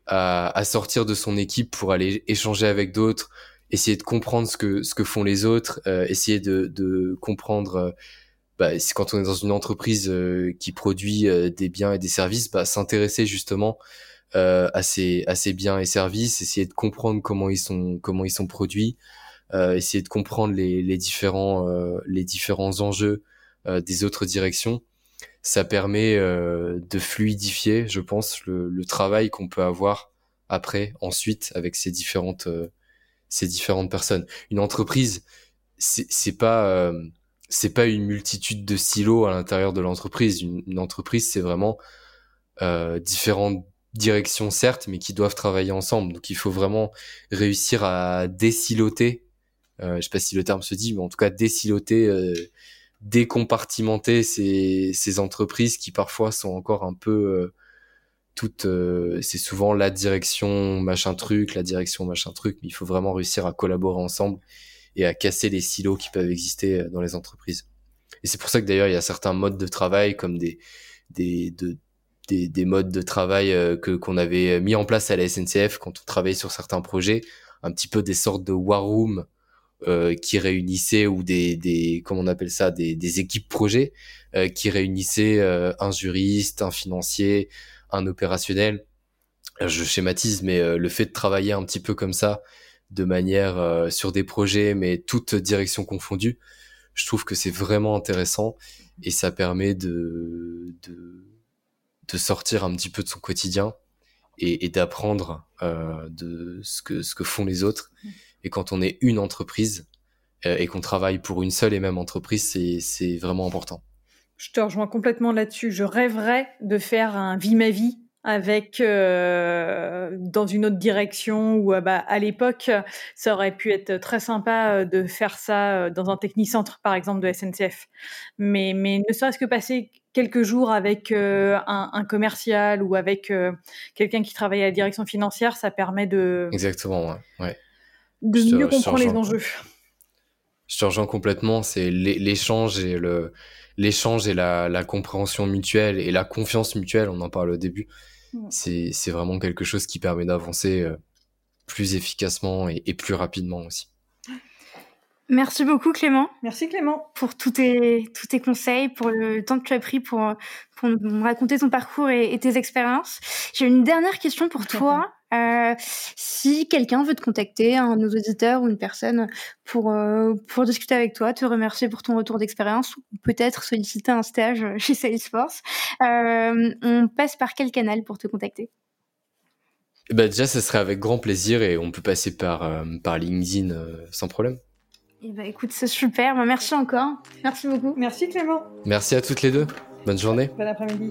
à, sortir de son équipe pour aller échanger avec d'autres, essayer de comprendre ce que ce que font les autres, euh, essayer de, de comprendre euh, bah, quand on est dans une entreprise qui produit des biens et des services, bah, s'intéresser justement euh, à, ces, biens et services, essayer de comprendre comment ils sont, comment ils sont produits, euh, essayer de comprendre les, les différents, euh, les différents enjeux euh, des autres directions. Ça permet euh, de fluidifier, je pense, le, le travail qu'on peut avoir après, ensuite, avec ces différentes, ces différentes personnes. Une entreprise, c'est pas c'est pas une multitude de silos à l'intérieur de l'entreprise. Une, une, entreprise, c'est vraiment euh, différentes directions certes, mais qui doivent travailler ensemble. Donc il faut vraiment réussir à désiloter, euh, je sais pas si le terme se dit, mais en tout cas désiloter, euh, décompartimenter ces, entreprises qui parfois sont encore un peu euh, toutes, euh, c'est souvent la direction machin truc, la direction machin truc, mais il faut vraiment réussir à collaborer ensemble et à casser les silos qui peuvent exister dans les entreprises. Et c'est pour ça que d'ailleurs il y a certains modes de travail comme des, des de, des, des, modes de travail euh, que qu'on avait mis en place à la SNCF quand on travaillait sur certains projets, un petit peu des sortes de war room euh, qui réunissaient ou des, des comment on appelle ça des, des équipes projets euh, qui réunissaient euh, un juriste, un financier, un opérationnel. Je schématise, mais le fait de travailler un petit peu comme ça, de manière sur des projets, mais toutes directions confondues, je trouve que c'est vraiment intéressant et ça permet de, de de sortir un petit peu de son quotidien et, d'apprendre euh, de ce que, ce que font les autres. Et quand on est une entreprise euh, et qu'on travaille pour une seule et même entreprise, c'est vraiment important. Je te rejoins complètement là-dessus. Je rêverais de faire un vie ma vie avec euh, dans une autre direction ou bah, à l'époque ça aurait pu être très sympa de faire ça dans un technicentre par exemple de SNCF mais mais ne serait-ce que passer quelques jours avec euh, un, un, commercial ou avec euh, quelqu'un qui travaille à la direction financière, ça permet de exactement ouais, ouais. De mieux comprendre les enjeux. Je te rejoins complètement. C'est l'échange et le l'échange et la, la, compréhension mutuelle et la confiance mutuelle. On en parle au début. Mm. C'est vraiment quelque chose qui permet d'avancer euh, plus efficacement et, et plus rapidement aussi. Merci beaucoup Clément. Merci Clément. Pour tous tes, tous tes conseils, pour le temps que tu as pris pour, pour nous raconter ton parcours et, tes expériences. J'ai une dernière question pour toi. Euh, si quelqu'un veut te contacter, un de nos auditeurs ou une personne pour, euh, pour discuter avec toi, te remercier pour ton retour d'expérience ou peut-être solliciter un stage [LAUGHS] chez Salesforce, euh, on passe par quel canal pour te contacter? Bah déjà, ce serait avec grand plaisir et on peut passer par, euh, par LinkedIn euh, sans problème. Eh ben, écoute, c'est super. Bah, merci encore. Merci beaucoup. Merci Clément. Merci à toutes les deux. Bonne journée. Bon après-midi.